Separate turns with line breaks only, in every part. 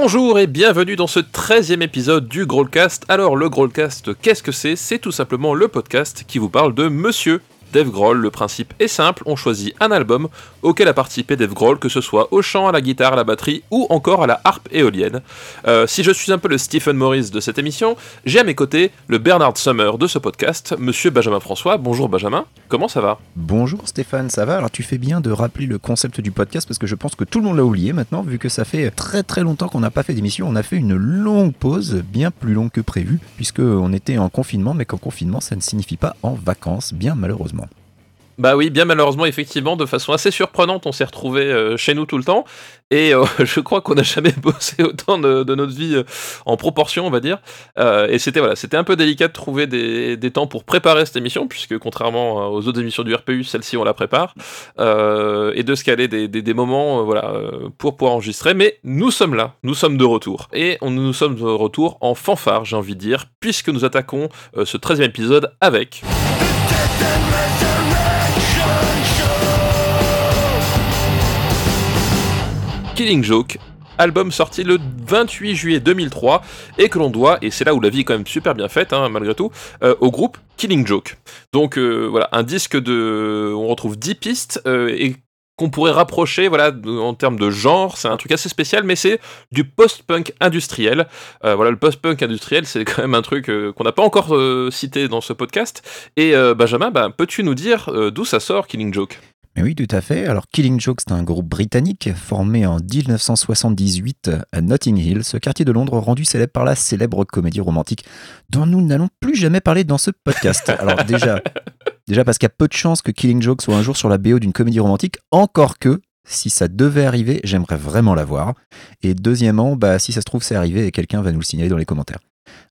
Bonjour et bienvenue dans ce 13e épisode du Growlcast. Alors le Growlcast, qu'est-ce que c'est? C'est tout simplement le podcast qui vous parle de Monsieur Dave Grohl, le principe est simple, on choisit un album auquel a participé Dave Grohl, que ce soit au chant, à la guitare, à la batterie ou encore à la harpe éolienne. Euh, si je suis un peu le Stephen Morris de cette émission, j'ai à mes côtés le Bernard Summer de ce podcast, monsieur Benjamin François. Bonjour Benjamin, comment ça va?
Bonjour Stéphane, ça va? Alors tu fais bien de rappeler le concept du podcast parce que je pense que tout le monde l'a oublié maintenant, vu que ça fait très très longtemps qu'on n'a pas fait d'émission. On a fait une longue pause, bien plus longue que prévu, puisqu'on était en confinement, mais qu'en confinement ça ne signifie pas en vacances, bien malheureusement.
Bah oui, bien malheureusement, effectivement, de façon assez surprenante, on s'est retrouvé euh, chez nous tout le temps. Et euh, je crois qu'on n'a jamais bossé autant de, notre vie euh, en proportion, on va dire. et c'était un peu délicat de trouver des, temps pour préparer cette émission, puisque contrairement aux autres émissions du RPU, celle-ci on la prépare, et de se caler des, des, moments, voilà, pour pouvoir enregistrer. Mais nous sommes là, nous sommes de retour, et on, nous sommes de retour en fanfare, j'ai envie de dire, puisque nous attaquons ce 13e épisode avec. Killing Joke, album sorti le 28 juillet 2003 et que l'on doit, et c'est là où la vie est quand même super bien faite hein, malgré tout, euh, au groupe Killing Joke. Donc euh, voilà, un disque de... On retrouve 10 pistes euh, et qu'on pourrait rapprocher voilà en termes de genre c'est un truc assez spécial mais c'est du post-punk industriel. Voilà le post-punk industriel c'est quand même un truc qu'on n'a pas encore cité dans ce podcast. Et Benjamin bah, peux-tu nous dire d'où ça sort Killing Joke?
Oui, tout à fait. Alors, Killing Joke, c'est un groupe britannique formé en 1978 à Notting Hill, ce quartier de Londres rendu célèbre par la célèbre comédie romantique dont nous n'allons plus jamais parler dans ce podcast. Alors, déjà, déjà parce qu'il y a peu de chances que Killing Joke soit un jour sur la BO d'une comédie romantique, encore que si ça devait arriver, j'aimerais vraiment la voir. Et deuxièmement, bah, si ça se trouve, c'est arrivé et quelqu'un va nous le signaler dans les commentaires.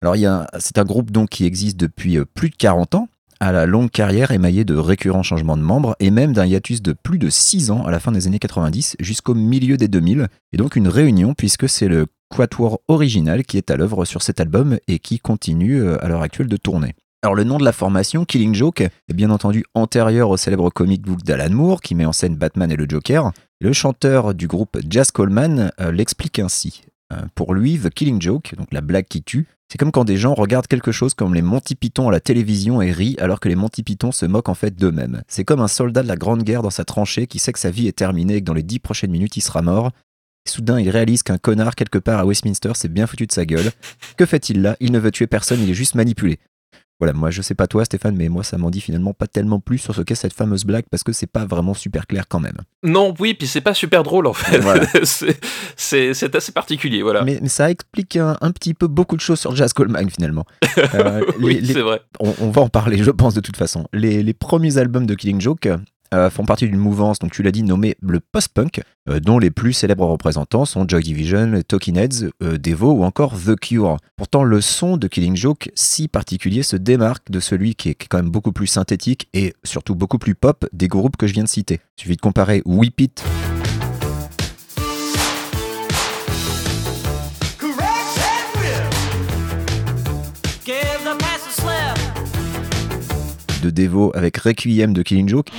Alors, c'est un groupe donc qui existe depuis euh, plus de 40 ans à la longue carrière émaillée de récurrents changements de membres et même d'un hiatus de plus de 6 ans à la fin des années 90 jusqu'au milieu des 2000. Et donc une réunion puisque c'est le quatuor original qui est à l'œuvre sur cet album et qui continue euh, à l'heure actuelle de tourner. Alors le nom de la formation, Killing Joke, est bien entendu antérieur au célèbre comic book d'Alan Moore qui met en scène Batman et le Joker. Le chanteur du groupe Jazz Coleman euh, l'explique ainsi. Euh, pour lui, The Killing Joke, donc la blague qui tue, c'est comme quand des gens regardent quelque chose comme les Monty Python à la télévision et rient alors que les Monty Python se moquent en fait d'eux-mêmes. C'est comme un soldat de la Grande Guerre dans sa tranchée qui sait que sa vie est terminée et que dans les dix prochaines minutes il sera mort. Et soudain il réalise qu'un connard quelque part à Westminster s'est bien foutu de sa gueule. Que fait-il là? Il ne veut tuer personne, il est juste manipulé. Voilà, moi je sais pas toi Stéphane, mais moi ça m'en dit finalement pas tellement plus sur ce qu'est cette fameuse blague parce que c'est pas vraiment super clair quand même.
Non, oui, puis c'est pas super drôle en fait. c'est assez particulier, voilà.
Mais, ça explique un, petit peu beaucoup de choses sur Jazz Coleman finalement.
Euh, oui, c'est vrai.
On, va en parler, je pense de toute façon. Les, les premiers albums de Killing Joke, euh, font partie d'une mouvance, donc tu l'as dit, nommée le post-punk, euh, dont les plus célèbres représentants sont Joy Division, Talking Heads, euh, Devo ou encore The Cure. Pourtant, le son de Killing Joke, si particulier, se démarque de celui qui est quand même beaucoup plus synthétique et surtout beaucoup plus pop des groupes que je viens de citer. Il suffit de comparer Whip It. de Devo avec Requiem de Killing Joke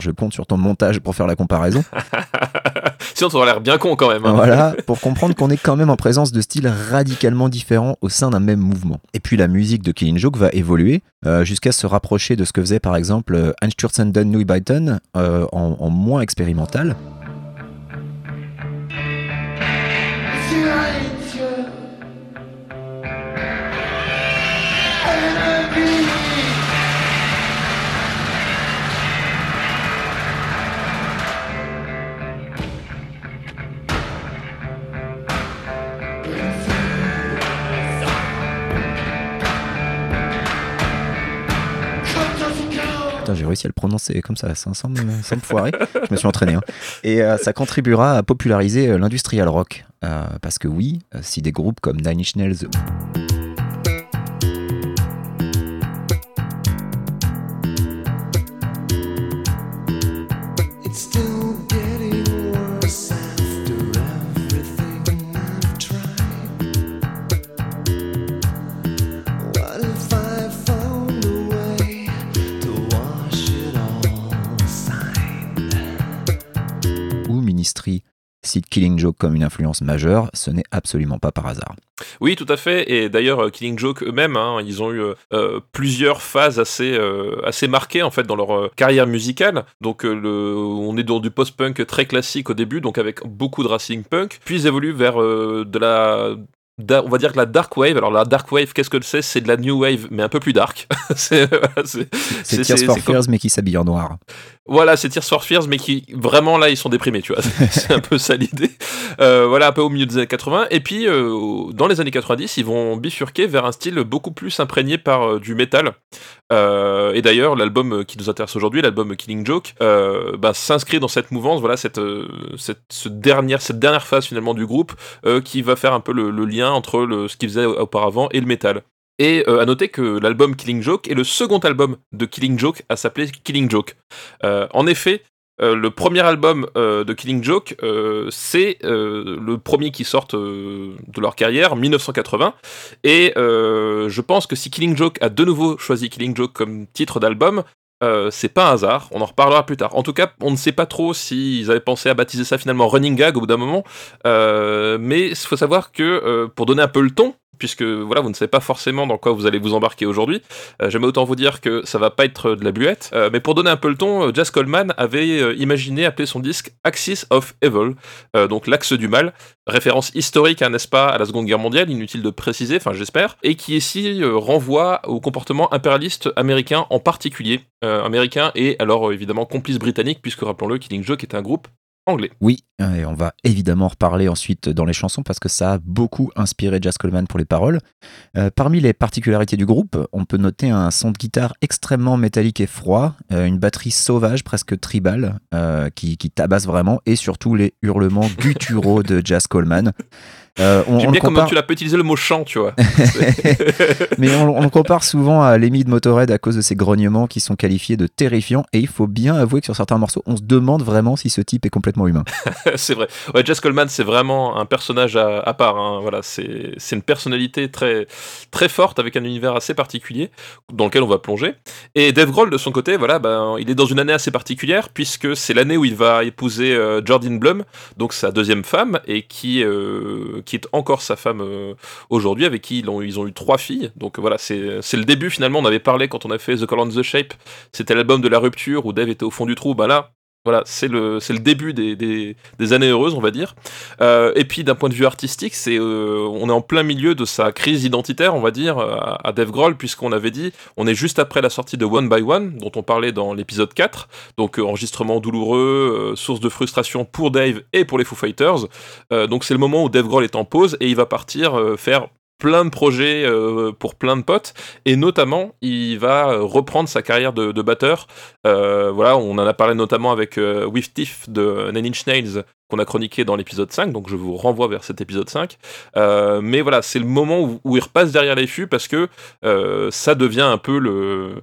je compte sur ton montage pour faire la comparaison.
Sinon, ça aurait l'air bien con quand même. Hein.
Voilà, pour comprendre qu'on est quand même en présence de styles radicalement différents au sein d'un même mouvement. Et puis la musique de Killing Joke va évoluer euh, jusqu'à se rapprocher de ce que faisait par exemple euh, Einstürzenden Neubauten euh, en, en moins expérimental. J'ai réussi à le prononcer comme ça, sans, me, foirer. Je me suis entraîné. Hein. Et euh, ça contribuera à populariser euh, l'industrial rock. Euh, parce que oui, si des groupes comme Nine Inch Nails cite Killing Joke comme une influence majeure, ce n'est absolument pas par hasard.
Oui, tout à fait. Et d'ailleurs, euh, Killing Joke eux-mêmes, hein, ils ont eu euh, plusieurs phases assez, assez marquées en fait dans leur carrière musicale. Donc, on est dans du post-punk très classique au début, donc avec beaucoup de racing punk. Puis ils évoluent vers de la on va dire que la dark wave, alors la dark wave, qu'est-ce que c'est? C'est de la new wave, mais un peu plus dark.
c'est Tears for Fears, mais qui s'habille en noir.
Voilà, c'est Tears for Fears, mais qui vraiment là, ils sont déprimés, tu vois. c'est un peu ça l'idée. Euh, voilà, un peu au milieu des années 80. Et puis, euh, dans les années 90, ils vont bifurquer vers un style beaucoup plus imprégné par euh, du métal. et d'ailleurs, l'album qui nous intéresse aujourd'hui, l'album Killing Joke, bah, s'inscrit dans cette mouvance, voilà, cette, cette, dernière, cette dernière phase finalement du groupe, qui va faire un peu le, lien entre le, ce qu'ils faisaient auparavant et le métal. Et euh, à noter que l'album Killing Joke est le second album de Killing Joke à s'appeler Killing Joke. Euh, en effet, euh, le premier album de Killing Joke, c'est le premier qui sort de leur carrière, 1980. Et je pense que si Killing Joke a de nouveau choisi Killing Joke comme titre d'album, c'est pas un hasard, on en reparlera plus tard. En tout cas, on ne sait pas trop s'ils avaient pensé à baptiser ça finalement Running Gag au bout d'un moment, mais il faut savoir que pour donner un peu le ton, puisque voilà, vous ne savez pas forcément dans quoi vous allez vous embarquer aujourd'hui. Euh, J'aimerais autant vous dire que ça va pas être de la buette, euh, mais pour donner un peu le ton, euh, Jazz Coleman avait imaginé appeler son disque Axis of Evil, donc l'axe du mal, référence historique, hein, n'est-ce pas, à la Seconde Guerre mondiale, inutile de préciser, enfin j'espère, et qui ici renvoie au comportement impérialiste américain en particulier, américain et alors évidemment complice britannique, puisque rappelons-le, Killing Joke est un groupe
Oui, et on va évidemment reparler ensuite dans les chansons parce que ça a beaucoup inspiré Jazz Coleman pour les paroles. Euh, parmi les particularités du groupe, on peut noter un son de guitare extrêmement métallique et froid, euh, une batterie sauvage, presque tribale, euh, qui, qui, tabasse vraiment, et surtout les hurlements gutturaux de Jazz Coleman.
Euh, J'aime bien comment tu l'as utilisé le mot chant, tu vois.
Mais on, le compare souvent à l'Emmy de Motorhead à cause de ses grognements qui sont qualifiés de terrifiants. Et il faut bien avouer que sur certains morceaux, on se demande vraiment si ce type est complètement humain.
c'est vrai. Ouais, Jess Coleman, c'est vraiment un personnage à, part. Hein. Voilà, c'est une personnalité très, très forte avec un univers assez particulier dans lequel on va plonger. Et Dave Grohl, de son côté, voilà, ben, il est dans une année assez particulière puisque c'est l'année où il va épouser euh, Jordan Blum, donc sa deuxième femme, et qui, euh, qui est encore sa femme euh, aujourd'hui, avec qui ils ont, eu trois filles. Donc voilà, c'est le début finalement. On avait parlé quand on a fait The Call on the Shape, c'était l'album de la rupture où Dave était au fond du trou. Bah là, voilà, c'est le, début des, années heureuses, on va dire. Euh, et puis d'un point de vue artistique, euh, on est en plein milieu de sa crise identitaire, on va dire, à, à Dave Grohl, puisqu'on avait dit, on est juste après la sortie de One by One, dont on parlait dans l'épisode 4, donc euh, enregistrement douloureux, source de frustration pour Dave et pour les Foo Fighters. donc c'est le moment où Dave Grohl est en pause et il va partir faire plein de projets euh, pour plein de potes. Et notamment il va reprendre sa carrière de, batteur. Euh, voilà on en a parlé notamment avec euh, With Tiff de Nine Inch Nails qu'on a chroniqué dans l'épisode 5, donc je vous renvoie vers cet épisode 5. Euh, mais voilà, c'est le moment où, il repasse derrière les fûts parce que euh, ça devient un peu le,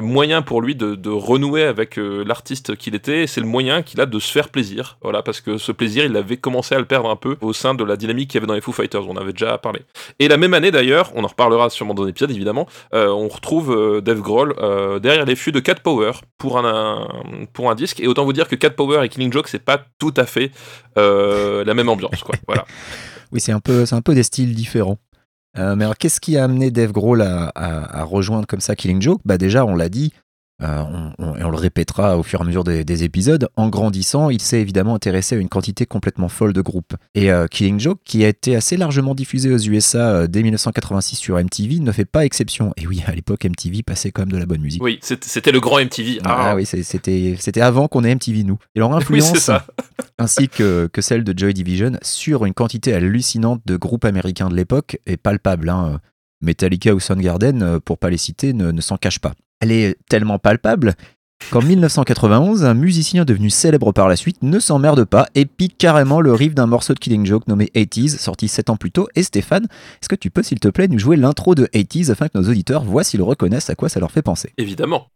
moyen pour lui de, renouer avec euh, l'artiste qu'il était, c'est le moyen qu'il a de se faire plaisir. Voilà, parce que ce plaisir, il avait commencé à le perdre un peu au sein de la dynamique qu'il y avait dans les Foo Fighters, on avait déjà parlé. Et la même année d'ailleurs, on en reparlera sûrement dans l'épisode évidemment, on retrouve Dave Grohl derrière les fûts de Cat Power pour un, pour un disque, et autant vous dire que Cat Power et Killing Joke, c'est pas tout à fait la même ambiance, quoi. Voilà.
oui, c'est un peu, c'est un peu des styles différents. Euh, mais alors, qu'est-ce qui a amené Dave Grohl à, rejoindre comme ça Killing Joke? Bah déjà, on l'a dit, euh, on, et on le répétera au fur et à mesure des, épisodes, en grandissant, il s'est évidemment intéressé à une quantité complètement folle de groupes. Et euh, Killing Joke, qui a été assez largement diffusé aux USA euh, dès 1986 sur MTV, ne fait pas exception. Et oui, à l'époque, MTV passait quand même de la bonne musique.
Oui, c'était le grand MTV.
Ah, ah oui, c'était avant qu'on ait MTV, nous. Et leur influence, ainsi que, que, celle de Joy Division, sur une quantité hallucinante de groupes américains de l'époque est palpable. Hein. Metallica ou Soundgarden, pour pas les citer, ne, ne s'en cachent pas elle est tellement palpable qu'en 1991, un musicien devenu célèbre par la suite ne s'emmerde pas et pique carrément le riff d'un morceau de Killing Joke nommé 80s, sorti 7 ans plus tôt. Et Stéphane, est-ce que tu peux s'il te plaît nous jouer l'intro de 80s afin que nos auditeurs voient s'ils reconnaissent à quoi ça leur fait penser?
Évidemment.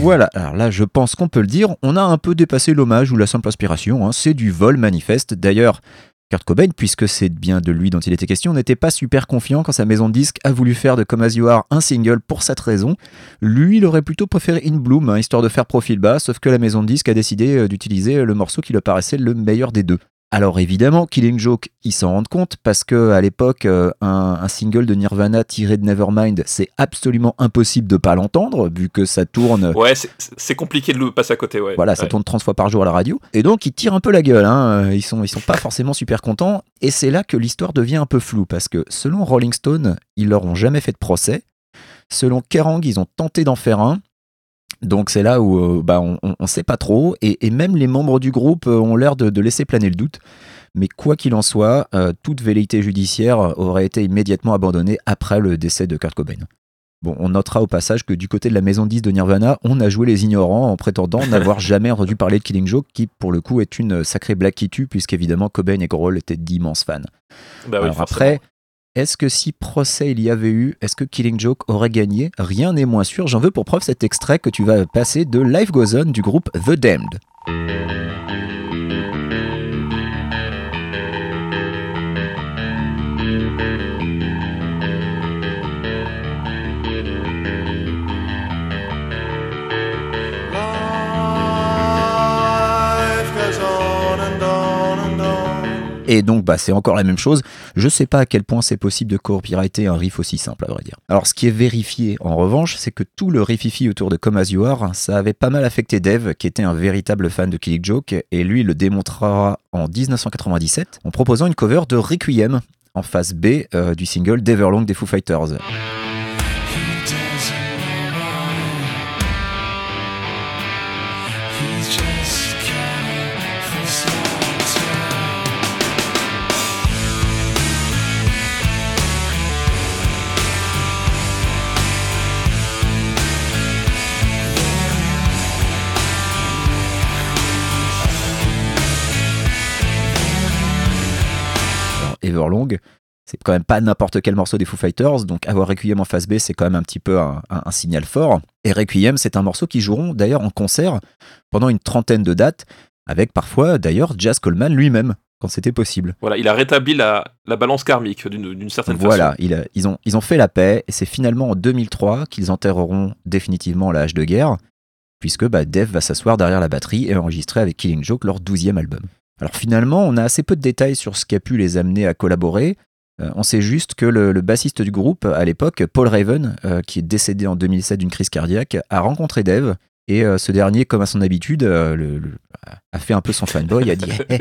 Voilà, alors là je pense qu'on peut le dire, on a un peu dépassé l'hommage ou la simple inspiration, hein. c'est du vol manifeste. D'ailleurs, Kurt Cobain, puisque c'est bien de lui dont il était question, n'était pas super confiant quand sa maison de disques a voulu faire de Come As You Are un single pour cette raison. Lui, il aurait plutôt préféré In Bloom, hein, histoire de faire profil bas, sauf que la maison de disques a décidé euh, d'utiliser le morceau qui lui paraissait le meilleur des deux. Alors évidemment, Killing Joke, ils s'en rendent compte parce que à l'époque, euh, un, single de Nirvana tiré de Nevermind, c'est absolument impossible de pas l'entendre vu que ça tourne.
Ouais, c'est compliqué de le passer à côté. Ouais.
Voilà, ça tourne 30 fois par jour à la radio, et donc ils tirent un peu la gueule. Hein. Ils sont, ils sont pas forcément super contents, et c'est là que l'histoire devient un peu floue parce que selon Rolling Stone, ils leur ont jamais fait de procès. Selon Kerrang, ils ont tenté d'en faire un, donc c'est là où euh, bah, on ne sait pas trop, et, même les membres du groupe euh, ont l'air de, laisser planer le doute. Mais quoi qu'il en soit, euh, toute velléité judiciaire aurait été immédiatement abandonnée après le décès de Kurt Cobain. Bon, on notera au passage que du côté de la maison 10 de Nirvana, on a joué les ignorants en prétendant n'avoir jamais entendu parler de Killing Joke, qui pour le coup est une sacrée blague qui tue, puisqu'évidemment Cobain et Grohl étaient d'immenses fans.
Bah
Alors après, est-ce que si procès il y avait eu, est-ce que Killing Joke aurait gagné? Rien n'est moins sûr. J'en veux pour preuve cet extrait que tu vas passer de Life Goes On du groupe The Damned. Et donc, bah, c'est encore la même chose. Je sais pas à quel point c'est possible de copyrighter un riff aussi simple, à vrai dire. Alors, ce qui est vérifié, en revanche, c'est que tout le riffifi autour de Come As You Are, ça avait pas mal affecté Dave, qui était un véritable fan de Killing Joke, et lui, le démontrera en 1997 en proposant une cover de Requiem en face B euh, du single Deverlong des Foo Fighters. Everlong. C'est quand même pas n'importe quel morceau des Foo Fighters, donc avoir Requiem en face B, c'est quand même un petit peu un, signal fort. Et Requiem, c'est un morceau qui joueront d'ailleurs en concert pendant une trentaine de dates, avec parfois d'ailleurs Jazz Coleman lui-même, quand c'était possible.
Voilà, il a rétabli la, balance karmique d'une certaine
façon. Voilà, ils, ont, ils ont fait la paix, et c'est finalement en 2003 qu'ils enterreront définitivement la hache de guerre, puisque bah, Dave va s'asseoir derrière la batterie et enregistrer avec Killing Joke leur douzième album. Alors finalement, on a assez peu de détails sur ce qui a pu les amener à collaborer. Euh, on sait juste que le, bassiste du groupe à l'époque, Paul Raven, euh, qui est décédé en 2007 d'une crise cardiaque, a rencontré Dave. Et euh, ce dernier, comme à son habitude, a fait un peu son fanboy, a dit hey, eh,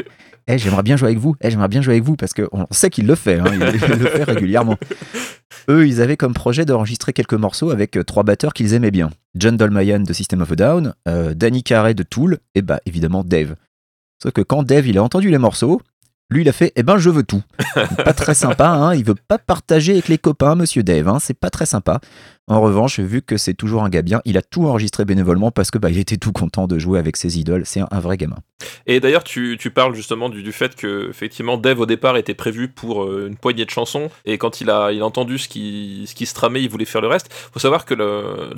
eh, j'aimerais bien jouer avec vous, eh, j'aimerais bien jouer avec vous, parce qu'on sait qu'il le fait, hein, il, le fait régulièrement. Eux, ils avaient comme projet d'enregistrer quelques morceaux avec trois batteurs qu'ils aimaient bien. John Dolmayan de System of a Down, Danny Carey de Tool, et bah évidemment Dave. Sauf que quand Dave il a entendu les morceaux, lui, il a fait, eh ben, je veux tout. pas très sympa, hein. Il veut pas partager avec les copains, monsieur Dave. Hein. C'est pas très sympa. En revanche, vu que c'est toujours un gars bien, il a tout enregistré bénévolement parce que bah, il était tout content de jouer avec ses idoles. C'est un, vrai gamin.
Et d'ailleurs, tu, parles justement du, fait que effectivement Dave au départ était prévu pour euh, une poignée de chansons et quand il a, il a entendu ce qui, ce qui se tramait, il voulait faire le reste. Faut savoir que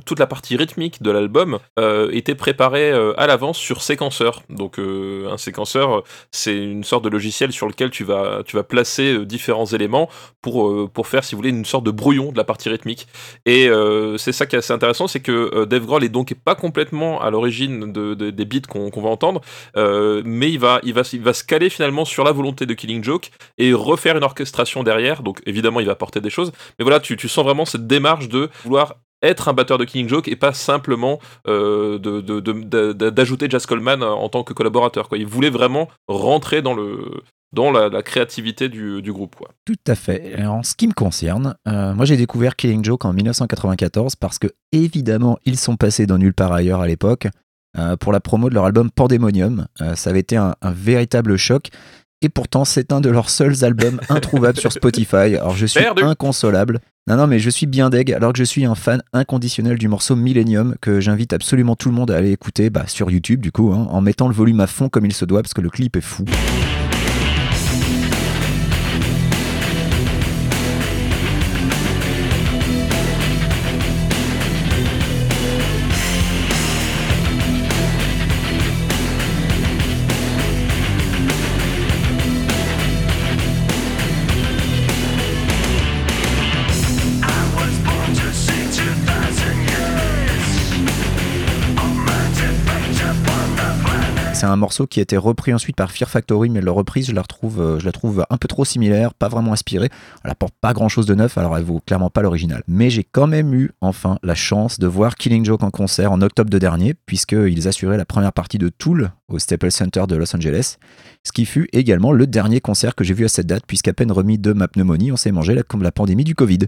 toute la partie rythmique de l'album euh, était préparée euh, à l'avance sur séquenceur. Donc un séquenceur, c'est une sorte de logiciel sur lequel tu vas, tu vas placer différents éléments pour, pour faire, si vous voulez, une sorte de brouillon de la partie rythmique. Et c'est ça qui est assez intéressant, c'est que euh, Dave Grohl est donc pas complètement à l'origine des beats qu'on va entendre, euh, mais il va, se caler finalement sur la volonté de Killing Joke et refaire une orchestration derrière. Donc évidemment, il va apporter des choses, mais voilà, tu sens vraiment cette démarche de vouloir être un batteur de Killing Joke et pas simplement d'ajouter Jazz Coleman en tant que collaborateur. Quoi. Il voulait vraiment rentrer dans la, créativité du, groupe.
Tout à fait. En ce qui me concerne, euh, moi j'ai découvert Killing Joke en 1994 parce que évidemment ils sont passés dans nulle part ailleurs à l'époque euh, pour la promo de leur album Pandemonium. Euh, ça avait été un, véritable choc. Et pourtant, c'est un de leurs seuls albums introuvables sur Spotify. Alors, je suis inconsolable. Non, non, mais je suis bien deg, alors que je suis un fan inconditionnel du morceau Millennium, que j'invite absolument tout le monde à aller écouter bah, sur YouTube, du coup, hein, en mettant le volume à fond comme il se doit, parce que le clip est fou. C'est un morceau qui a été repris ensuite par Fear Factory, mais leur reprise, je la retrouve, je la trouve un peu trop similaire, pas vraiment inspirée. Elle apporte pas grand chose de neuf, alors elle vaut clairement pas l'original. Mais j'ai quand même eu enfin la chance de voir Killing Joke en concert en octobre de dernier, puisqu'ils assuraient la première partie de Tool au Staples Center de Los Angeles, ce qui fut également le dernier concert que j'ai vu à cette date, puisqu'à peine remis de ma pneumonie, on s'est mangé la pandémie du Covid.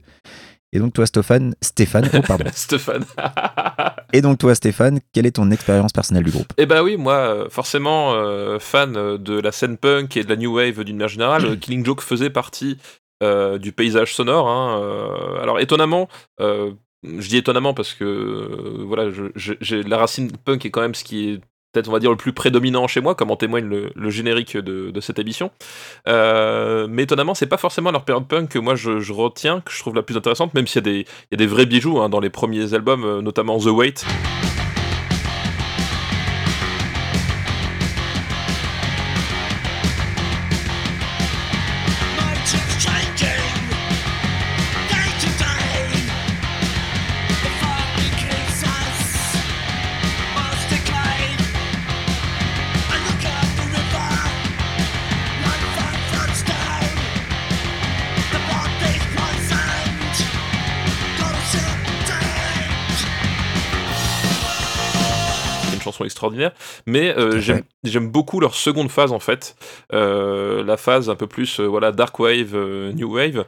Et donc toi Stéphane, Stéphane, oh pardon.
Stéphane.
Et donc toi Stéphane, quelle est ton expérience personnelle du groupe?
Eh ben oui, moi euh, forcément euh, fan de la scène punk et de la new wave d'une manière générale, Killing Joke faisait partie euh, du paysage sonore. Hein, alors étonnamment, je dis étonnamment parce que voilà, j'ai la racine punk est quand même ce qui est peut-être on va dire le plus prédominant chez moi, comme en témoigne le, générique de, cette émission. Euh, mais étonnamment, c'est pas forcément leur période punk que moi je, retiens, que je trouve la plus intéressante, même s'il y, a des vrais bijoux hein, dans les premiers albums, euh, notamment The Wait. Extraordinaire. Mais euh, j'aime beaucoup leur seconde phase en fait, euh, la phase un peu plus euh, voilà dark wave, new wave,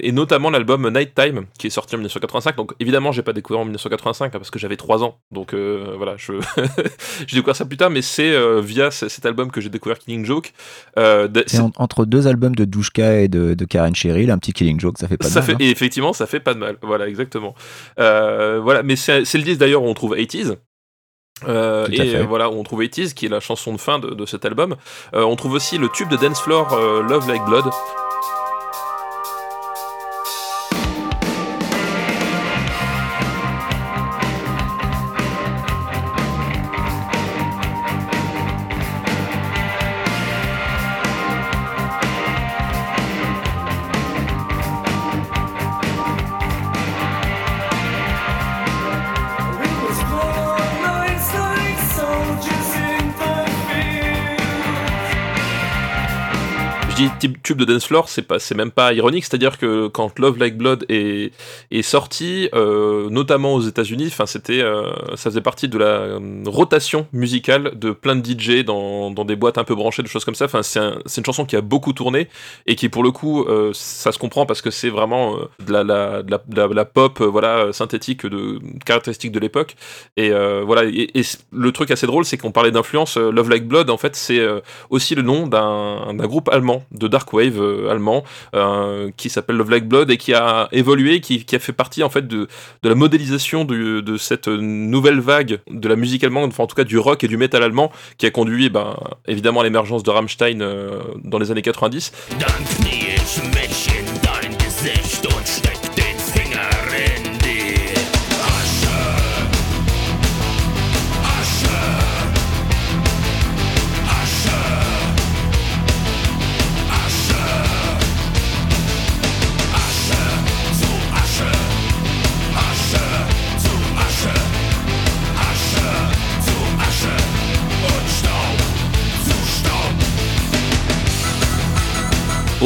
et notamment l'album Nighttime qui est sorti en 1985. Donc évidemment j'ai pas découvert en 1985 hein, parce que j'avais 3 ans, donc voilà je j'ai découvert ça plus tard, mais c'est via cet album que j'ai découvert Killing Joke.
c'est entre deux albums de Douchka et de, Karen Cheryl, un petit Killing Joke, ça fait pas de
ça
mal.
Fait,
Et
effectivement, ça fait pas de mal. Voilà, exactement. voilà, mais c'est le disque d'ailleurs où on trouve 80s. Euh, et voilà, on trouve 80 qui est la chanson de fin de, cet album. Euh, on trouve aussi le tube de Dance Floor euh, Love Like Blood, tube de dance floor, c'est pas, c'est même pas ironique. C'est-à-dire que quand Love Like Blood est, est sorti, euh, notamment aux États-Unis, enfin c'était, euh, ça faisait partie de la euh, rotation musicale de plein de DJ dans, dans, des boîtes un peu branchées, de choses comme ça. Enfin c'est, c'est une chanson qui a beaucoup tourné et qui pour le coup, ça se comprend parce que c'est vraiment de la, la, la, pop, voilà, synthétique de caractéristique de l'époque. Et voilà. Et, le truc assez drôle, c'est qu'on parlait d'influence. Love Like Blood, en fait, c'est aussi le nom d'un, d'un groupe allemand de dark wave euh, allemand euh, qui s'appelle Love Like Blood et qui a évolué, qui, a fait partie en fait de, de la modélisation de, cette nouvelle vague de la musique allemande, enfin en tout cas du rock et du metal allemand, qui a conduit ben, évidemment à l'émergence de Rammstein euh, dans les années 90.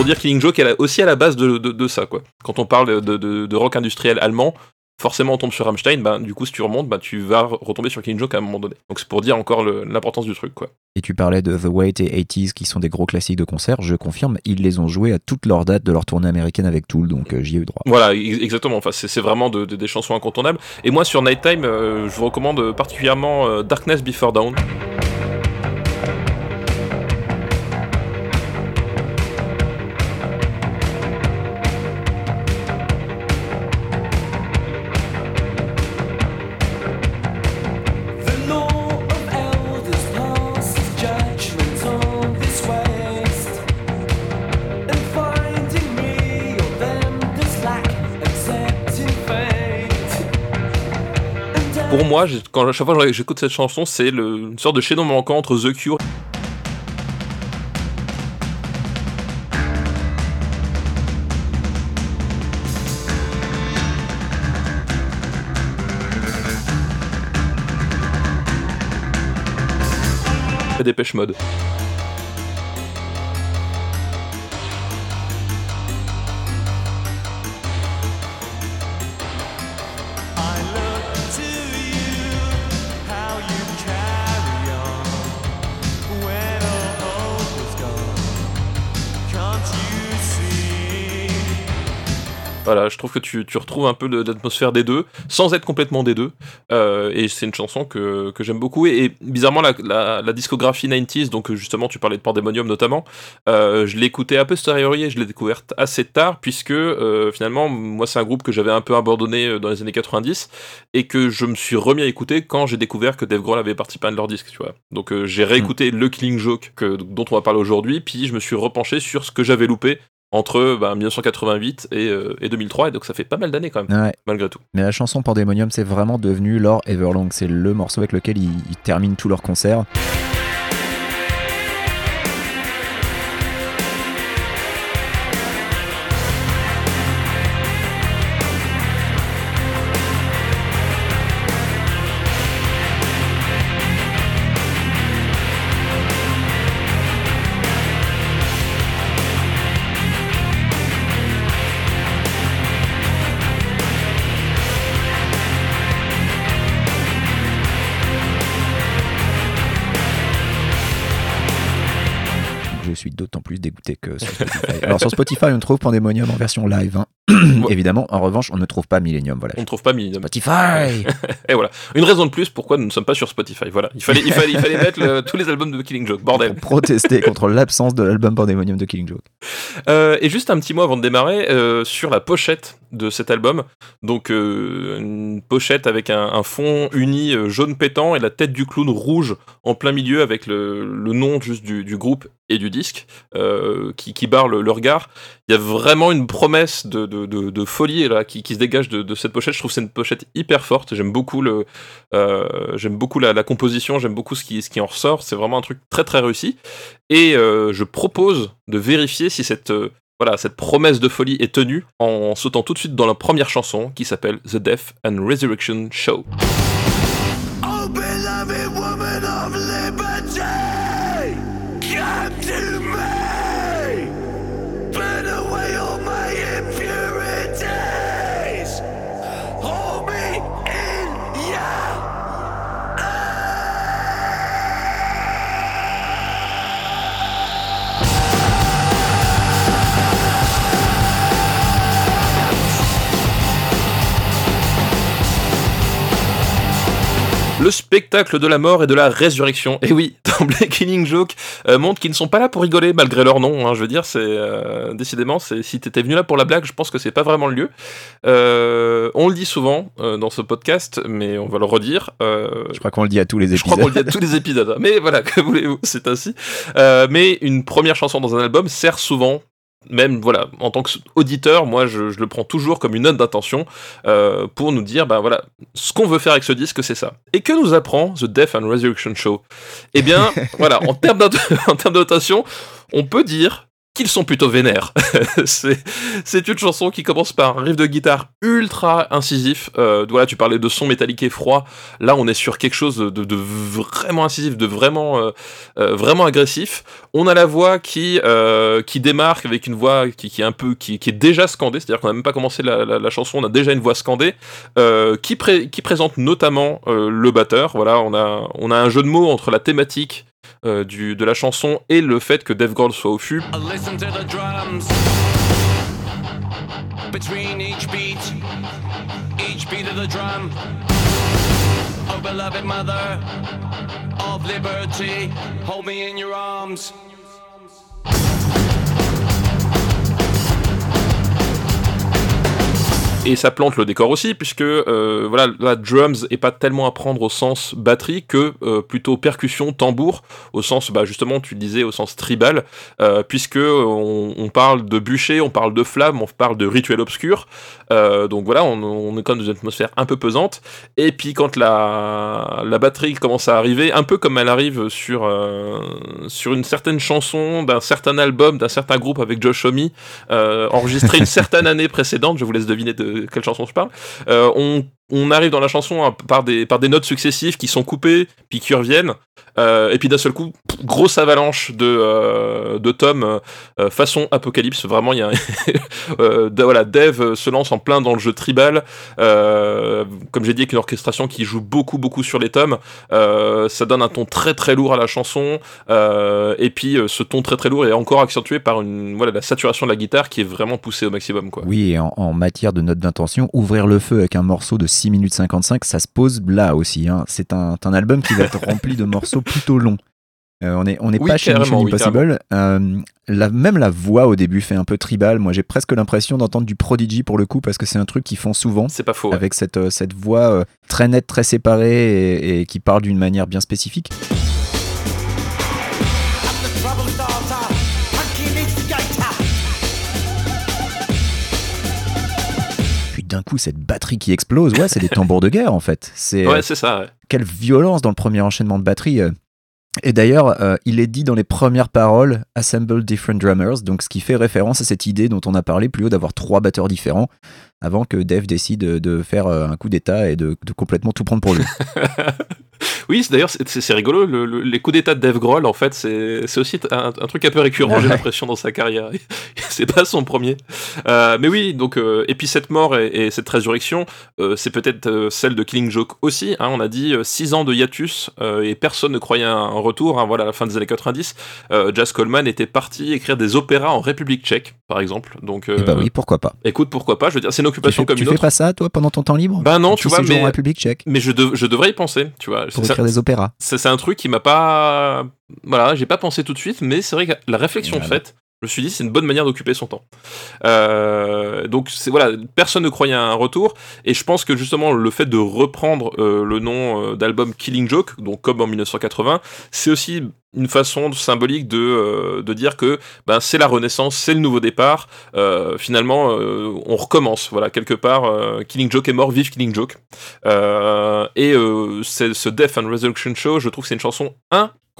Pour dire Killing Joke est aussi à la base de, ça, quoi. Quand on parle de, rock industriel allemand, forcément on tombe sur Rammstein, ben, du coup si tu remontes, ben, tu vas retomber sur Killing Joke à un moment donné. Donc c'est pour dire encore l'importance du truc, quoi.
Et tu parlais de The Wait et 80s qui sont des gros classiques de concert, je confirme, ils les ont joués à toutes leurs dates de leur tournée américaine avec Tool, donc euh, j'y ai eu droit.
Voilà, exactement, enfin, c'est vraiment des chansons incontournables. Et moi sur Nighttime, euh, je vous recommande particulièrement euh, Darkness Before Dawn. Moi, quand à chaque fois que j'écoute cette chanson, c'est une sorte de chaînon manquant entre The Cure Dépêche Mode. Voilà, je trouve que tu, tu retrouves un peu l'atmosphère des deux, sans être complètement des deux. Euh, et c'est une chanson que, que j'aime beaucoup. Et, bizarrement, la, la, discographie 90s, donc justement, tu parlais de Pandemonium notamment, euh, je un peu posteriori et je l'ai découverte assez tard, puisque euh, finalement, moi, c'est un groupe que j'avais un peu abandonné dans les années 90 et que je me suis remis à écouter quand j'ai découvert que Dave Grohl avait participé à un de leurs disques, tu vois. Donc j'ai réécouté hmm. le Killing Joke que, dont on va parler aujourd'hui, puis je me suis repenché sur ce que j'avais loupé entre 1988 bah, et, 2003, euh, et donc ça fait pas mal d'années quand même, malgré tout.
Mais la chanson Pandemonium, c'est vraiment devenu leur Everlong, c'est le morceau avec lequel ils, ils terminent tous leurs concerts. Plus dégoûté que sur Spotify. Alors sur Spotify, on trouve Pandemonium en version live. Hein. Évidemment, en revanche, on ne trouve pas Millennium. Voilà.
On ne trouve pas Millennium.
Spotify
Et voilà. Une raison de plus pourquoi nous ne sommes pas sur Spotify. Voilà. Il fallait, il fallait, il fallait mettre tous les albums de Killing Joke. Bordel.
Pour protester contre l'absence de l'album Pandemonium de Killing Joke.
Euh, et juste un petit mot avant de démarrer euh, sur la pochette de cet album. Donc euh, une pochette avec un, fond uni jaune pétant et la tête du clown rouge en plein milieu avec le, nom juste du, du, groupe et du disque qui, qui barre le, Il y a vraiment une promesse de, folie là, qui, se dégage de, cette pochette. Je trouve que c'est une pochette hyper forte. J'aime beaucoup, le, j'aime beaucoup la, composition, j'aime beaucoup ce qui, qui en ressort. C'est vraiment un truc très très réussi. Et je propose de vérifier si cette voilà, cette promesse de folie est tenue en sautant tout de suite dans la première chanson qui s'appelle The Death and Resurrection Show. Le spectacle de la mort et de la résurrection. Et oui, Black Killing Joke euh, montre qu'ils ne sont pas là pour rigoler malgré leur nom. Hein, je veux dire, c'est euh, décidément, c'est si t'étais venu là pour la blague, je pense que c'est pas vraiment le lieu. Euh, on le dit souvent dans ce podcast, mais on va le redire.
je crois qu'on le dit à tous les épisodes. Je
crois qu'on le dit à tous les épisodes. Mais voilà, que voulez-vous, c'est ainsi. mais une première chanson dans un album sert souvent même voilà, en tant qu'auditeur, moi je, le prends toujours comme une note d'intention euh, pour nous dire, ben voilà, ce qu'on veut faire avec ce disque, c'est ça. Et que nous apprend The Death and Resurrection Show? Eh bien, voilà, en termes d'intention, on peut dire qu'ils sont plutôt vénères. c'est une chanson qui commence par un riff de guitare ultra incisif. Euh, voilà, tu parlais de son métallique et froid. Là, on est sur quelque chose de, vraiment incisif, de vraiment, euh, euh, vraiment agressif. On a la voix qui, qui démarque avec une voix qui, est un peu, qui, est déjà scandée. C'est-à-dire qu'on n'a même pas commencé la, chanson, on a déjà une voix scandée qui, qui présente notamment le batteur. Voilà, on a, on a un jeu de mots entre la thématique euh, du, de la chanson et le fait que Dave Grohl soit au fût. Oh, beloved mother of liberty, hold me in your arms. Et ça plante le décor aussi, puisque euh, voilà, la drums est pas tellement à prendre au sens batterie que euh, plutôt percussion, tambour, au sens, bah, justement, tu le disais, au sens tribal, euh, puisque on, parle de bûcher, on parle de flammes, on parle de rituel obscur. donc voilà, on, on, est quand même dans une atmosphère un peu pesante. Et puis quand la, la batterie commence à arriver, un peu comme elle arrive sur, sur une certaine chanson d'un certain album, d'un certain groupe avec Josh Homme, enregistré une certaine année précédente, je vous laisse deviner de quelle chanson je parle. Euh, on on arrive dans la chanson hein, par des, par des notes successives qui sont coupées, puis qui reviennent. Euh, et puis d'un seul coup, grosse avalanche de, euh, de tomes euh, façon apocalypse. Vraiment, il y a voilà, Dev se lance en plein dans le jeu tribal. comme j'ai dit, avec une orchestration qui joue beaucoup, beaucoup sur les tomes. ça donne un ton très, très lourd à la chanson. et puis, ce ton très, très lourd est encore accentué par une, voilà, la saturation de la guitare qui est vraiment poussée au maximum. Quoi.
Oui, et en, en matière de notes d'intention, ouvrir le feu avec un morceau de 6 minutes 55, ça se pose là aussi. Hein. C'est un, un album qui va être rempli de morceaux plutôt long. Euh, on n'est on est pas chez Mission Impossible. Euh, la, même la voix au début fait un peu tribal. Moi, j'ai presque l'impression d'entendre du Prodigy pour le coup, parce que c'est un truc qu'ils font souvent.
C'est pas faux.
Avec cette, euh, cette voix très nette, très séparée et, qui parle d'une manière bien spécifique. D'un coup, cette batterie qui explose, ouais, c'est des tambours de guerre en fait.
Ouais, c'est ça. Ouais
quelle violence dans le premier enchaînement de batterie. Euh. Et d'ailleurs, euh, il est dit dans les premières paroles Assemble different drummers, donc ce qui fait référence à cette idée dont on a parlé plus haut d'avoir trois batteurs différents avant que Dev décide de faire euh, un coup d'état et de, de, complètement tout prendre pour lui.
Oui, d'ailleurs, c'est rigolo. les coups d'état de Dave Grohl, en fait, c'est aussi un, truc un peu récurrent, j'ai l'impression, dans sa carrière. c'est pas son premier. Euh, mais oui, donc, euh, et puis cette mort et, cette résurrection, euh, c'est peut-être celle de Killing Joke aussi. Hein. on a dit 6 ans de hiatus et personne ne croyait un, un retour. Hein, voilà, à la fin des années 90, Jazz Coleman était parti écrire des opéras en République tchèque, par exemple. Donc,
bah oui, pourquoi pas.
Écoute, pourquoi pas Je veux dire, c'est une occupation comme
une
autre.
Tu fais pas ça, toi, pendant ton temps libre?
Ben non, tu, vois, mais,
en République tchèque?
mais je, je devrais y penser, tu vois
des opéras.
C'est un truc qui m'a pas. Voilà, j'ai pas pensé tout de suite, mais c'est vrai que la réflexion faite, je me suis dit c'est une bonne manière d'occuper son temps. Euh, donc voilà, personne ne croyait à un retour et je pense que justement le fait de reprendre euh, le nom euh, d'album Killing Joke, donc comme en 1980, c'est aussi une façon symbolique de, de dire que ben, c'est la renaissance, c'est le nouveau départ. finalement, on recommence. Voilà, quelque part, Killing Joke est mort, vive Killing Joke. et ce Death and Resurrection Show, je trouve que c'est une chanson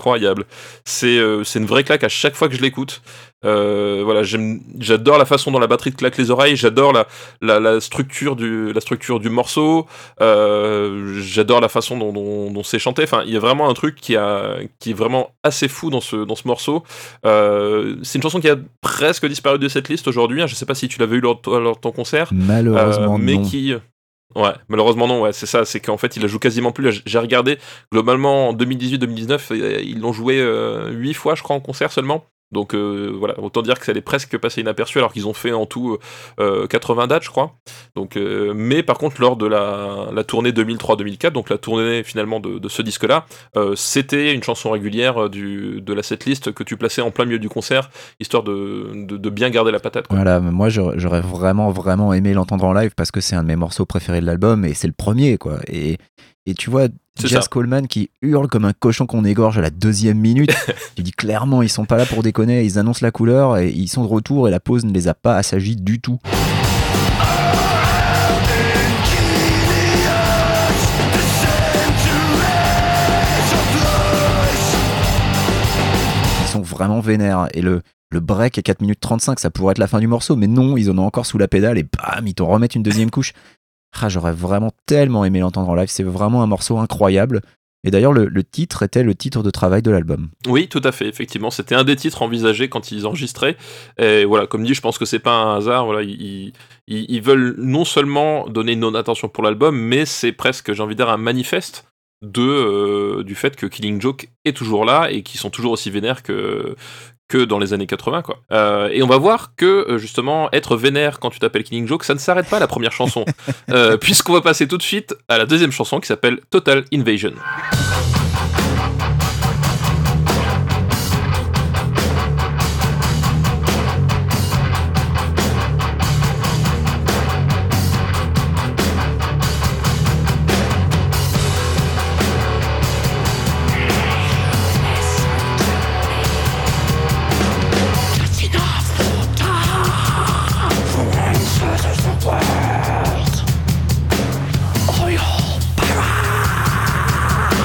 incroyable. C'est une vraie claque à chaque fois que je l'écoute. Euh, voilà, j'adore la façon dont la batterie te claque les oreilles, j'adore la, la, structure du, la structure du morceau, euh, j'adore la façon dont, dont, c'est chanté. Enfin, il y a vraiment un truc qui, a, qui est vraiment assez fou dans ce, dans ce morceau. Euh, c'est une chanson qui a presque disparu de cette liste aujourd'hui. Hein. Je sais pas si tu l'avais eu lors, lors, de ton concert.
Malheureusement,
mais qui Ouais, malheureusement non, ouais, c'est ça, c'est qu'en fait il la joue quasiment plus. J'ai regardé, globalement en 2018-2019, ils l'ont joué 8 fois je crois en concert seulement. Donc euh, voilà, autant dire que ça allait presque passer inaperçu alors qu'ils ont fait en tout 80 euh, dates, je crois. Donc, euh, mais par contre, lors de la, tournée 2003-2004, donc la tournée finalement de, ce disque-là, c'était une chanson régulière du, de la setlist que tu plaçais en plein milieu du concert, histoire de, de, bien garder la patate.
Voilà, moi j'aurais vraiment, vraiment aimé l'entendre en live parce que c'est un de mes morceaux préférés de l'album et c'est le premier, quoi. Et, et tu vois, Jazz Coleman qui hurle comme un cochon qu'on égorge à la deuxième minute. tu dis clairement, ils sont pas là pour déconner, ils annoncent la couleur et ils sont de retour et la pause ne les a pas assagis du tout. Ils sont vraiment vénères et le, le break est 4 minutes 35, ça pourrait être la fin du morceau, mais non, ils en ont encore sous la pédale et bam, ils t'en remettent une deuxième couche. Ah, j'aurais vraiment tellement aimé l'entendre en live. C'est vraiment un morceau incroyable. Et d'ailleurs, le, titre était le titre de travail de l'album.
Oui, tout à fait, effectivement. C'était un des titres envisagés quand ils enregistraient. Et voilà, comme dit, je pense que c'est pas un hasard. Voilà, ils, veulent non seulement donner une non-attention pour l'album, mais c'est presque, j'ai envie de dire, un manifeste de, euh, du fait que Killing Joke est toujours là et qu'ils sont toujours aussi vénères que, que dans les années 80 quoi. Euh, et on va voir que euh, justement être vénère quand tu t'appelles Killing Joke, ça ne s'arrête pas à la première chanson, euh, puisqu'on va passer tout de suite à la deuxième chanson qui s'appelle Total Invasion.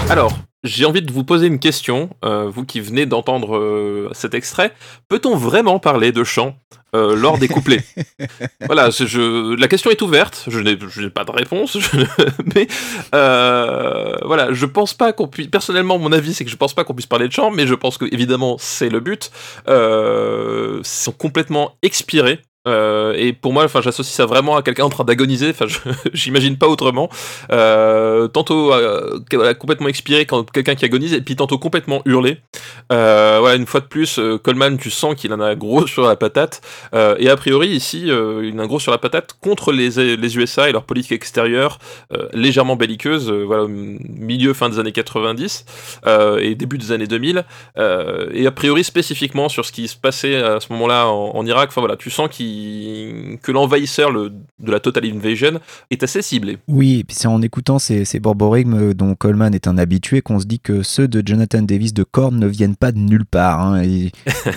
Alors, j'ai envie de vous poser une question, euh, vous qui venez d'entendre euh, cet extrait. Peut-on vraiment parler de chant euh, lors des couplets? Voilà, je, la question est ouverte, je n'ai pas de réponse, mais voilà, je pense pas qu'on puisse. Personnellement, mon avis, c'est que je pense pas qu'on puisse parler de chant, mais je pense que évidemment c'est le but. ils sont complètement expirés euh, et pour moi, enfin, j'associe ça vraiment à quelqu'un en train d'agoniser. Enfin, j'imagine pas autrement. Euh, tantôt euh, complètement expiré quand quelqu'un qui agonise, et puis tantôt complètement hurlé. Voilà, une fois de plus, Coleman, tu sens qu'il en a gros sur la patate. et a priori, ici, il en a gros sur la patate contre les, les USA et leur politique extérieure légèrement belliqueuse. voilà, milieu fin des années 90 et début des années 2000. et a priori spécifiquement sur ce qui se passait à ce moment-là en, en Irak. Enfin voilà, tu sens qu'il que l'envahisseur de la Total Invasion est assez ciblé.
Oui, et puis c'est en écoutant ces, ces borborigmes dont Coleman est un habitué qu'on se dit que ceux de Jonathan Davis de Korn ne viennent pas de nulle part. Hein, il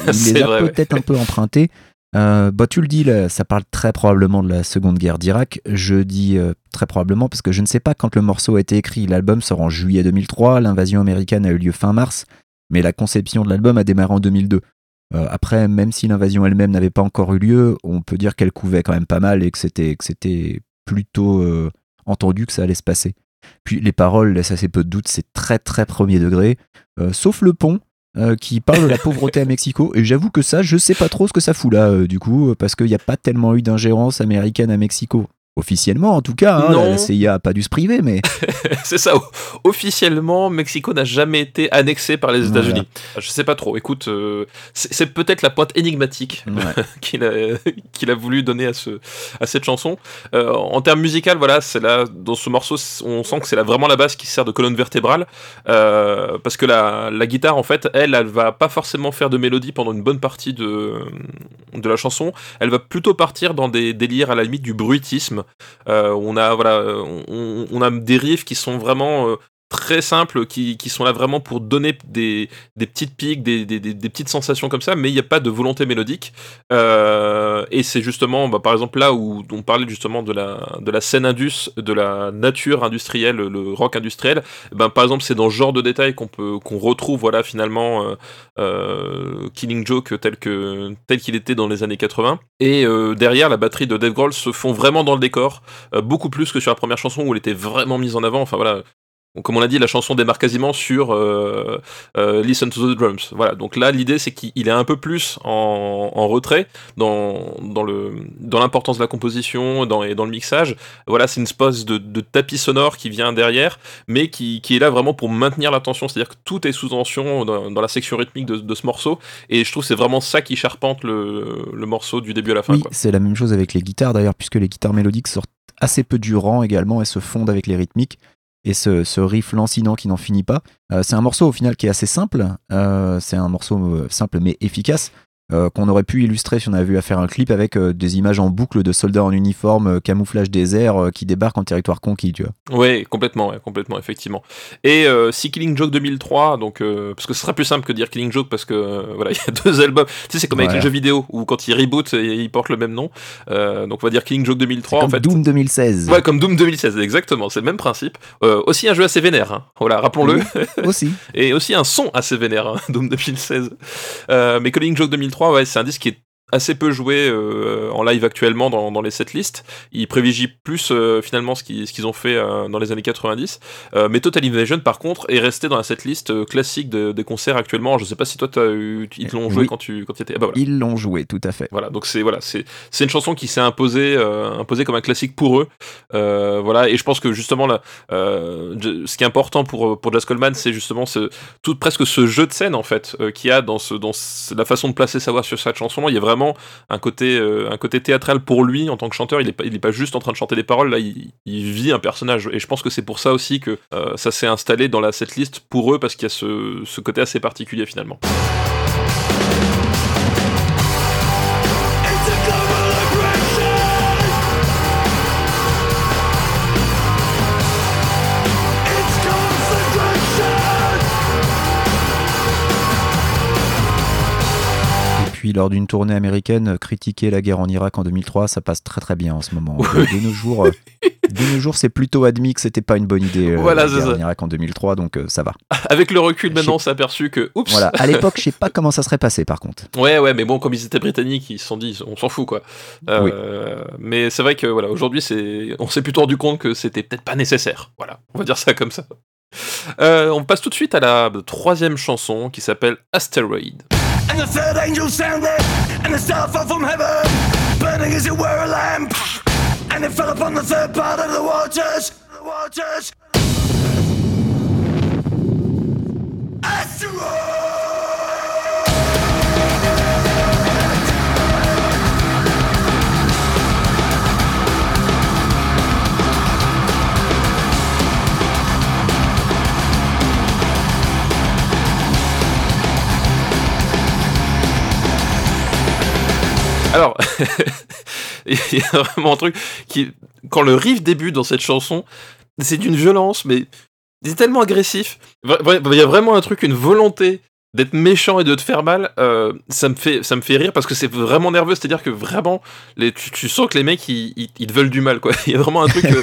les a peut-être un peu empruntés. Euh, bah, tu le dis, ça parle très probablement de la Seconde Guerre d'Irak. Je dis euh, très probablement parce que je ne sais pas quand le morceau a été écrit. L'album sort en juillet 2003, l'invasion américaine a eu lieu fin mars, mais la conception de l'album a démarré en 2002. Euh, après, même si l'invasion elle-même n'avait pas encore eu lieu, on peut dire qu'elle couvait quand même pas mal et que c'était, que c'était plutôt euh, entendu que ça allait se passer. Puis les paroles laissent assez peu de doute, c'est très très premier degré, euh, sauf le pont. qui parle de la pauvreté à Mexico et j'avoue que ça je sais pas trop ce que ça fout là du coup parce qu'il n'y a pas tellement eu d'ingérence américaine à Mexico Officiellement, en tout cas, hein, la CIA n'a pas dû se priver, mais.
c'est ça. Officiellement, Mexico n'a jamais été annexé par les États-Unis. Je sais pas trop. Écoute, euh, c'est peut-être la pointe énigmatique qu'il a, voulu donner à, ce, à cette chanson. Euh, en termes musicaux, voilà, c'est là, dans ce morceau, on sent que c'est vraiment la base qui sert de colonne vertébrale. Euh, parce que la, la, guitare, en fait, elle, elle va pas forcément faire de mélodie pendant une bonne partie de, de la chanson. Elle va plutôt partir dans des délires à la limite du bruitisme. Euh, on a voilà, on, a des riffs qui sont vraiment euh, très simples qui, sont là vraiment pour donner des, petites piques, des, petites sensations comme ça, mais il n'y a pas de volonté mélodique. Euh, et c'est justement, bah, par exemple, là où on parlait justement de la, de la scène indus, de la nature industrielle, le rock industriel. Ben, par exemple, c'est dans ce genre de détails qu'on peut retrouve voilà finalement euh, euh, Killing Joke tel que tel qu'il était dans les années 80. Et derrière, la batterie de Dave Grohl se font vraiment dans le décor, beaucoup plus que sur la première chanson où elle était vraiment mise en avant. Enfin voilà, comme on l'a dit, la chanson démarre quasiment sur euh, euh, Listen to the Drums. Voilà. Donc là, l'idée, c'est qu'il est un peu plus en, retrait dans, dans, le, dans l'importance de la composition dans, et dans le mixage. Voilà, c'est une espèce de, tapis sonore qui vient derrière, mais qui, est là vraiment pour maintenir la tension. C'est-à-dire que tout est sous tension dans, la section rythmique de, ce morceau. Et je trouve que c'est vraiment ça qui charpente le, morceau du début à la fin.
Oui, c'est la même chose avec les guitares d'ailleurs, puisque les guitares mélodiques sortent assez peu du rang également et se fondent avec les rythmiques et ce, riff lancinant qui n'en finit pas. Euh, c'est un morceau au final qui est assez simple, euh, c'est un morceau euh, simple mais efficace. Euh, qu'on aurait pu illustrer si on avait vu à faire un clip avec euh, des images en boucle de soldats en uniforme, euh, camouflage désert, qui débarquent en territoire conquis, tu vois.
Oui, complètement, complètement, effectivement. Et si Killing Joke 2003, donc, parce que ce sera plus simple que dire Killing Joke, parce que voilà, il y a deux albums. Tu sais, c'est comme avec les jeux vidéo, où quand ils rebootent, ils portent le même nom. donc on va dire Killing Joke 2003,
comme
en fait.
Doom 2016.
Ouais, comme Doom 2016, exactement, c'est le même principe. aussi un jeu assez vénère, hein. voilà, rappelons-le.
aussi.
Et aussi un son assez vénère, hein, Doom 2016. mais Killing Joke 2003, ouais, c'est un disque qui est assez peu joué euh, en live actuellement dans, dans les setlists. Ils privilégient plus euh, finalement ce qu'ils, qu'ils ont fait euh, dans les années 90. mais Total Invasion, par contre, est resté dans la setlist classique des concerts actuellement. Je sais pas si toi, as eu, ils l'ont joué quand tu quand étais. Ah bah
ils l'ont joué, tout à fait.
Voilà, donc c'est voilà, c'est une chanson qui s'est imposée, imposée comme un classique pour eux. voilà, et je pense que justement là, ce qui est important pour pour Jazz Coleman, c'est justement ce, tout presque ce jeu de scène en fait qu'il y a dans ce dans la façon de placer sa voix sur cette chanson. Il y a vraiment un côté, euh, un côté théâtral pour lui en tant que chanteur. Il n'est pas, il est pas juste en train de chanter des paroles, là, il, vit un personnage. Et je pense que c'est pour ça aussi que euh, ça s'est installé dans la setlist pour eux, parce qu'il y a ce, ce côté assez particulier finalement.
Puis lors d'une tournée américaine, critiquer la guerre en Irak en 2003, ça passe très très bien en ce moment. De nos jours, euh, De nos jours, c'est plutôt admis que c'était pas une bonne idée.
Voilà,
la guerre
ça.
en Irak en 2003, donc euh, ça va.
Avec le recul, maintenant, on s'est aperçu que, oups.
Voilà. À l'époque, je sais pas comment ça serait passé, par contre.
Ouais, ouais, mais bon, comme ils étaient britanniques, ils se sont dit, on s'en fout, quoi. Euh, Mais c'est vrai que, voilà, aujourd'hui, c'est, on s'est plutôt rendu compte que c'était peut-être pas nécessaire. Voilà, on va dire ça comme ça. Euh, on passe tout de suite à la troisième chanson qui s'appelle Asteroid.
And the third angel sounded, and the star fell from heaven, burning as it were a lamp. And it fell upon the third part of the waters, the waters.
Alors, il y a vraiment un truc qui, quand le riff débute dans cette chanson, c'est d'une violence, mais c'est tellement agressif. Il y a vraiment un truc, une volonté d'être méchant et de te faire mal. euh, ça me fait, ça me fait rire parce que c'est vraiment nerveux. C'est-à-dire que vraiment, les, tu, tu sens que les mecs, ils, ils- ils te veulent du mal, quoi. Il y a vraiment un truc. euh,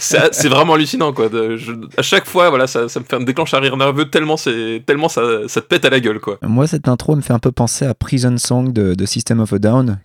c'est vraiment hallucinant, quoi. De- je- à chaque fois, voilà, ça, ça me fait déclenche un rire nerveux tellement c'est, tellement ça, ça te pète à la gueule, quoi.
Moi, cette intro me fait un peu penser à Prison Song de, de System of a Down.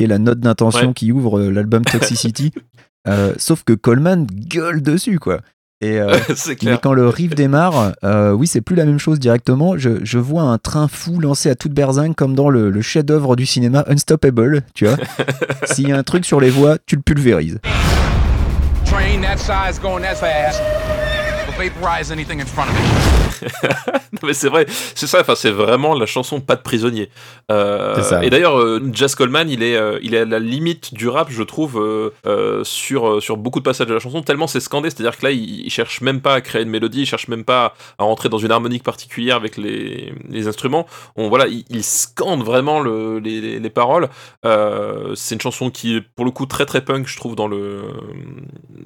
Qui est la note d'intention
Ouais.
qui ouvre euh, l'album Toxicity. Euh, sauf que Coleman gueule dessus, quoi. Et, euh, mais quand le riff démarre, euh, oui, c'est plus la même chose directement. Je, je vois un train fou lancé à toute berzingue comme dans le, le chef-d'œuvre du cinéma Unstoppable, tu vois. S'il y a un truc sur les voies, tu le pulvérises.
Train that size going that fast vaporize anything in front of it.
Non, mais c'est vrai, c'est ça, enfin, c'est vraiment la chanson Pas de prisonnier. Euh,
ça.
Et d'ailleurs, euh, Jazz Coleman, il est, euh, il est à la limite du rap, je trouve, euh, euh, sur, sur beaucoup de passages de la chanson, tellement c'est scandé, c'est-à-dire que là, il, il cherche même pas à créer une mélodie, il cherche même pas à rentrer dans une harmonique particulière avec les, les instruments. On, voilà, il, il scande vraiment le, les, les- les paroles. Euh, c'est une chanson qui est pour le coup très très punk, je trouve, dans le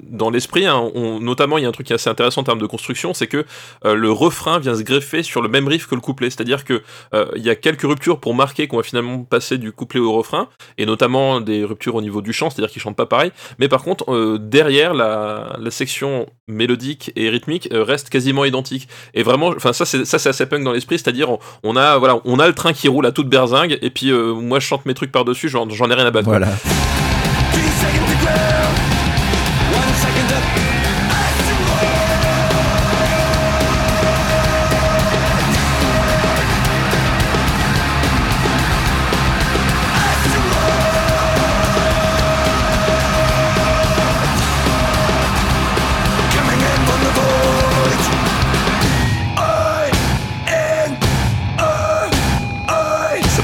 dans l'esprit. hein. On- notamment, il y a un truc qui est assez intéressant en termes de construction, c'est que euh, le refrain vient se greffer sur le même riff que le couplet. C'est-à-dire que euh, il y a quelques ruptures pour marquer qu'on va finalement passer du couplet au refrain, et notamment des ruptures au niveau du chant, c'est-à-dire qu'ils chantent pas pareil. Mais par contre, euh, derrière la, la section mélodique et rythmique euh, reste quasiment identique. Et vraiment, enfin ça c'est ça c'est assez punk dans l'esprit, c'est-à-dire on, on a voilà on a le train qui roule à toute berzingue, et puis euh, moi je chante mes trucs par dessus, j'en j'en ai rien à battre.
Voilà.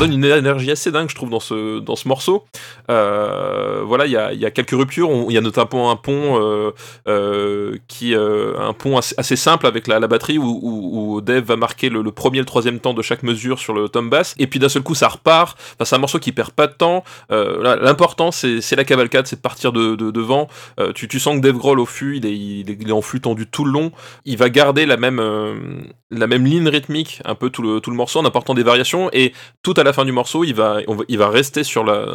Donne une énergie assez dingue, je trouve, dans ce, dans ce morceau. Euh, voilà, il y a, quelques ruptures. Il y a notamment un pont euh, euh, qui, euh, un pont assez, assez simple avec la, la batterie où, où, Dave va marquer le, premier et le troisième temps de chaque mesure sur le tom bass. Et puis d'un seul coup, ça repart. C'est un morceau qui perd pas de temps. L'important, c'est la cavalcade, c'est de partir de, de- devant. Tu, sens que Dave Grohl au fût, il est, il est, en flux tendu tout le long. Il va garder la même, la même ligne rythmique un peu tout le, tout le morceau en apportant des variations. Et tout à la fin du morceau, il va, on va- il va rester sur la,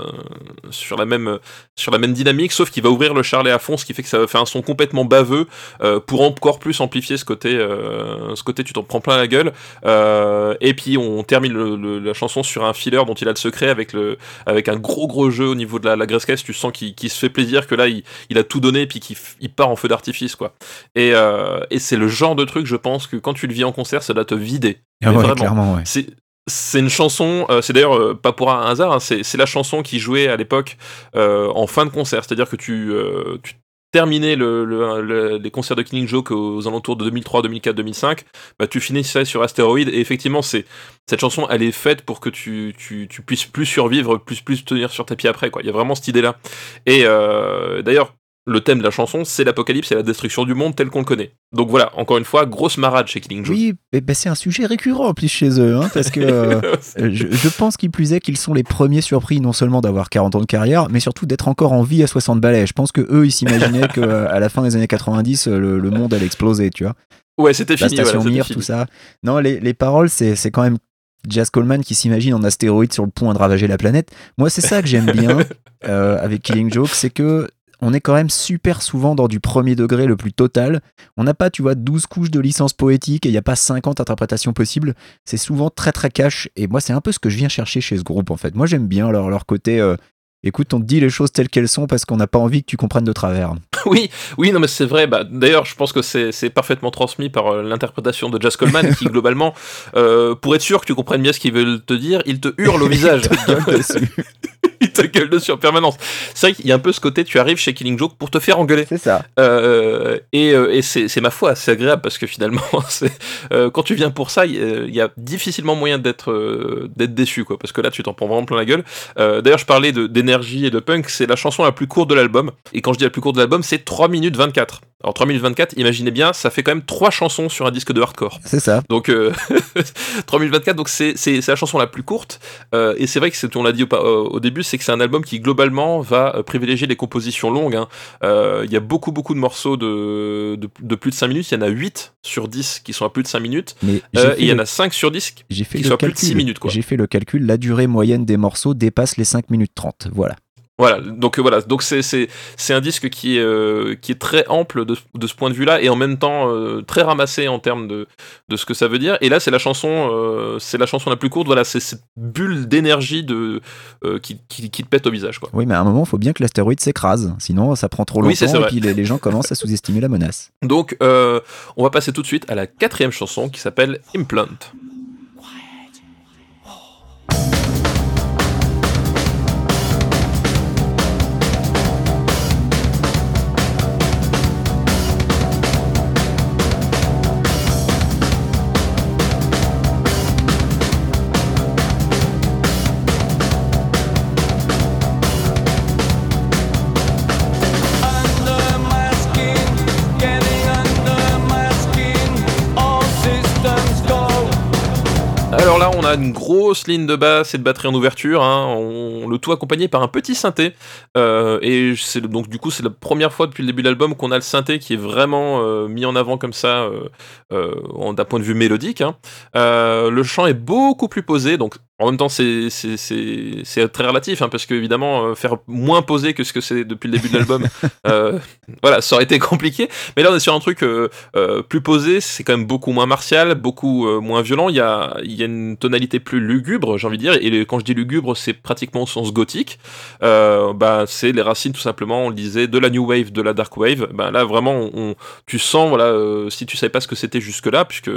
sur la même, sur la même dynamique, sauf qu'il va ouvrir le charlet à fond, ce qui fait que ça va faire un son complètement baveux euh, pour encore plus amplifier ce côté, euh, ce côté tu t'en prends plein la gueule. Euh, et puis on termine le- le- la chanson sur un filler dont il a le secret avec le, avec un gros gros jeu au niveau de la, la graisse caisse. Tu sens qu'il se fait plaisir, que là il, il a tout donné, et puis qu'il il part en feu d'artifice quoi. Et, et c'est le genre de truc, je pense que quand tu le vis en concert, ça doit te vider.
Ah ouais,
vraiment.
clairement, ouais.
C'est une chanson, euh, c'est d'ailleurs euh, pas pour un hasard, hein, c'est la chanson qui jouait à l'époque euh, en fin de concert, c'est-à-dire que tu, euh, tu terminais le, le- le- les concerts de Killing Joke aux alentours de 2003, 2004, 2005, bah, tu finissais sur Asteroid et effectivement cette chanson elle est faite pour que tu, tu, tu puisses plus survivre, plus plus tenir sur tes pieds après quoi. Il y a vraiment cette idée là. Et euh, d'ailleurs le thème de la chanson, c'est l'apocalypse et la destruction du monde tel qu'on le connaît. Donc voilà, encore une fois, grosse marade chez Killing Joke.
Oui, mais ben, c'est un sujet récurrent en plus chez eux, hein, parce que euh, je, je pense qu'il plus est qu'ils sont les premiers surpris non seulement d'avoir 40 ans de carrière, mais surtout d'être encore en vie à 60 balais. Je pense que eux, ils s'imaginaient qu'à la fin des années 90, le, le monde allait exploser, tu vois.
ouais, c'était
La
fini.
station
voilà, c'était
Mir,
fini.
tout ça. Non, les, les paroles, c'est c'est quand même Jazz Coleman qui s'imagine en astéroïde sur le point de ravager la planète. Moi, c'est ça que j'aime bien euh, avec Killing Joke, c'est que on est quand même super souvent dans du premier degré le plus total. On n'a pas, tu vois, 12 couches de licence poétique et il n'y a pas 50 interprétations possibles. C'est souvent très très cash. Et moi, c'est un peu ce que je viens chercher chez ce groupe, en fait. Moi, j'aime bien leur, leur côté. euh, écoute, on te dit les choses telles qu'elles sont parce qu'on n'a pas envie que tu comprennes de travers.
Oui, oui, non, mais c'est vrai. Bah, D'ailleurs, je pense que c'est parfaitement transmis par euh, l'interprétation de Jazz Coleman, qui globalement, euh, pour être sûr que tu comprennes bien ce qu'ils veulent te dire, il te hurle au visage. Il te gueule dessus en permanence. C'est vrai qu'il y a un peu ce côté, tu arrives chez Killing Joke pour te faire engueuler.
C'est ça.
Euh, et euh, et c'est c'est ma foi, c'est agréable parce que finalement, c'est, euh, quand tu viens pour ça, il y, y a difficilement moyen d'être euh, d'être déçu, quoi, parce que là, tu t'en prends vraiment plein la gueule. Euh, D'ailleurs, je parlais d'énergie et de punk, c'est la chanson la plus courte de l'album. Et quand je dis la plus courte de l'album, c'est 3 minutes 24. Alors 3 minutes 24, imaginez bien, ça fait quand même trois chansons sur un disque de hardcore.
C'est ça.
Donc euh, 3024, donc c'est la chanson la plus courte euh, et c'est vrai que on l'a dit au, début, c'est que c'est un album qui globalement va euh, privilégier les compositions longues. hein. Euh, Il y a beaucoup beaucoup de morceaux de, de, de plus de 5 minutes. Il y en a 8 sur 10 qui sont à plus de 5 minutes.
Mais
et il y en a 5 sur 10
J'ai fait
qui
le
soit plus de
calcul.
six minutes, quoi.
J'ai fait le calcul, la durée moyenne des morceaux dépasse les 5 minutes 30. Voilà.
Voilà, donc euh, voilà, donc c'est c'est c'est un disque qui est euh, qui est très ample de, de ce point de vue-là et en même temps euh, très ramassé en termes de de ce que ça veut dire. Et là, c'est la chanson euh, c'est la chanson la plus courte. Voilà, c'est cette bulle d'énergie de euh, qui, qui qui te pète au visage quoi.
Oui, mais à un moment, il faut bien que l'astéroïde s'écrase. Sinon, ça prend trop longtemps
Oui,
et puis les, les gens commencent à sous-estimer la menace.
Donc euh, on va passer tout de suite à la quatrième chanson qui s'appelle Implant. Une grosse ligne de basse et de batterie en ouverture, hein, le tout accompagné par un petit synthé. Euh, et c'est donc du coup, c'est la première fois depuis le début de l'album qu'on a le synthé qui est vraiment euh, mis en avant comme ça, euh, d'un point de vue mélodique. hein. Le chant est beaucoup plus posé, donc en même temps, c'est très relatif, hein, parce que évidemment, euh, faire moins posé que ce que c'est depuis le début de l'album, euh, voilà, ça aurait été compliqué. Mais là, on est sur un truc euh, plus posé, c'est quand même beaucoup moins martial, beaucoup moins violent. Il y a, il y a une tonalité plus lugubre, j'ai envie de dire. Et quand je dis lugubre, c'est pratiquement au sens gothique. Bah, c'est les racines, tout simplement, on le disait, de la new wave, de la dark wave. Bah, là, vraiment, on, tu sens, voilà, si tu savais pas ce que c'était jusque-là, puisque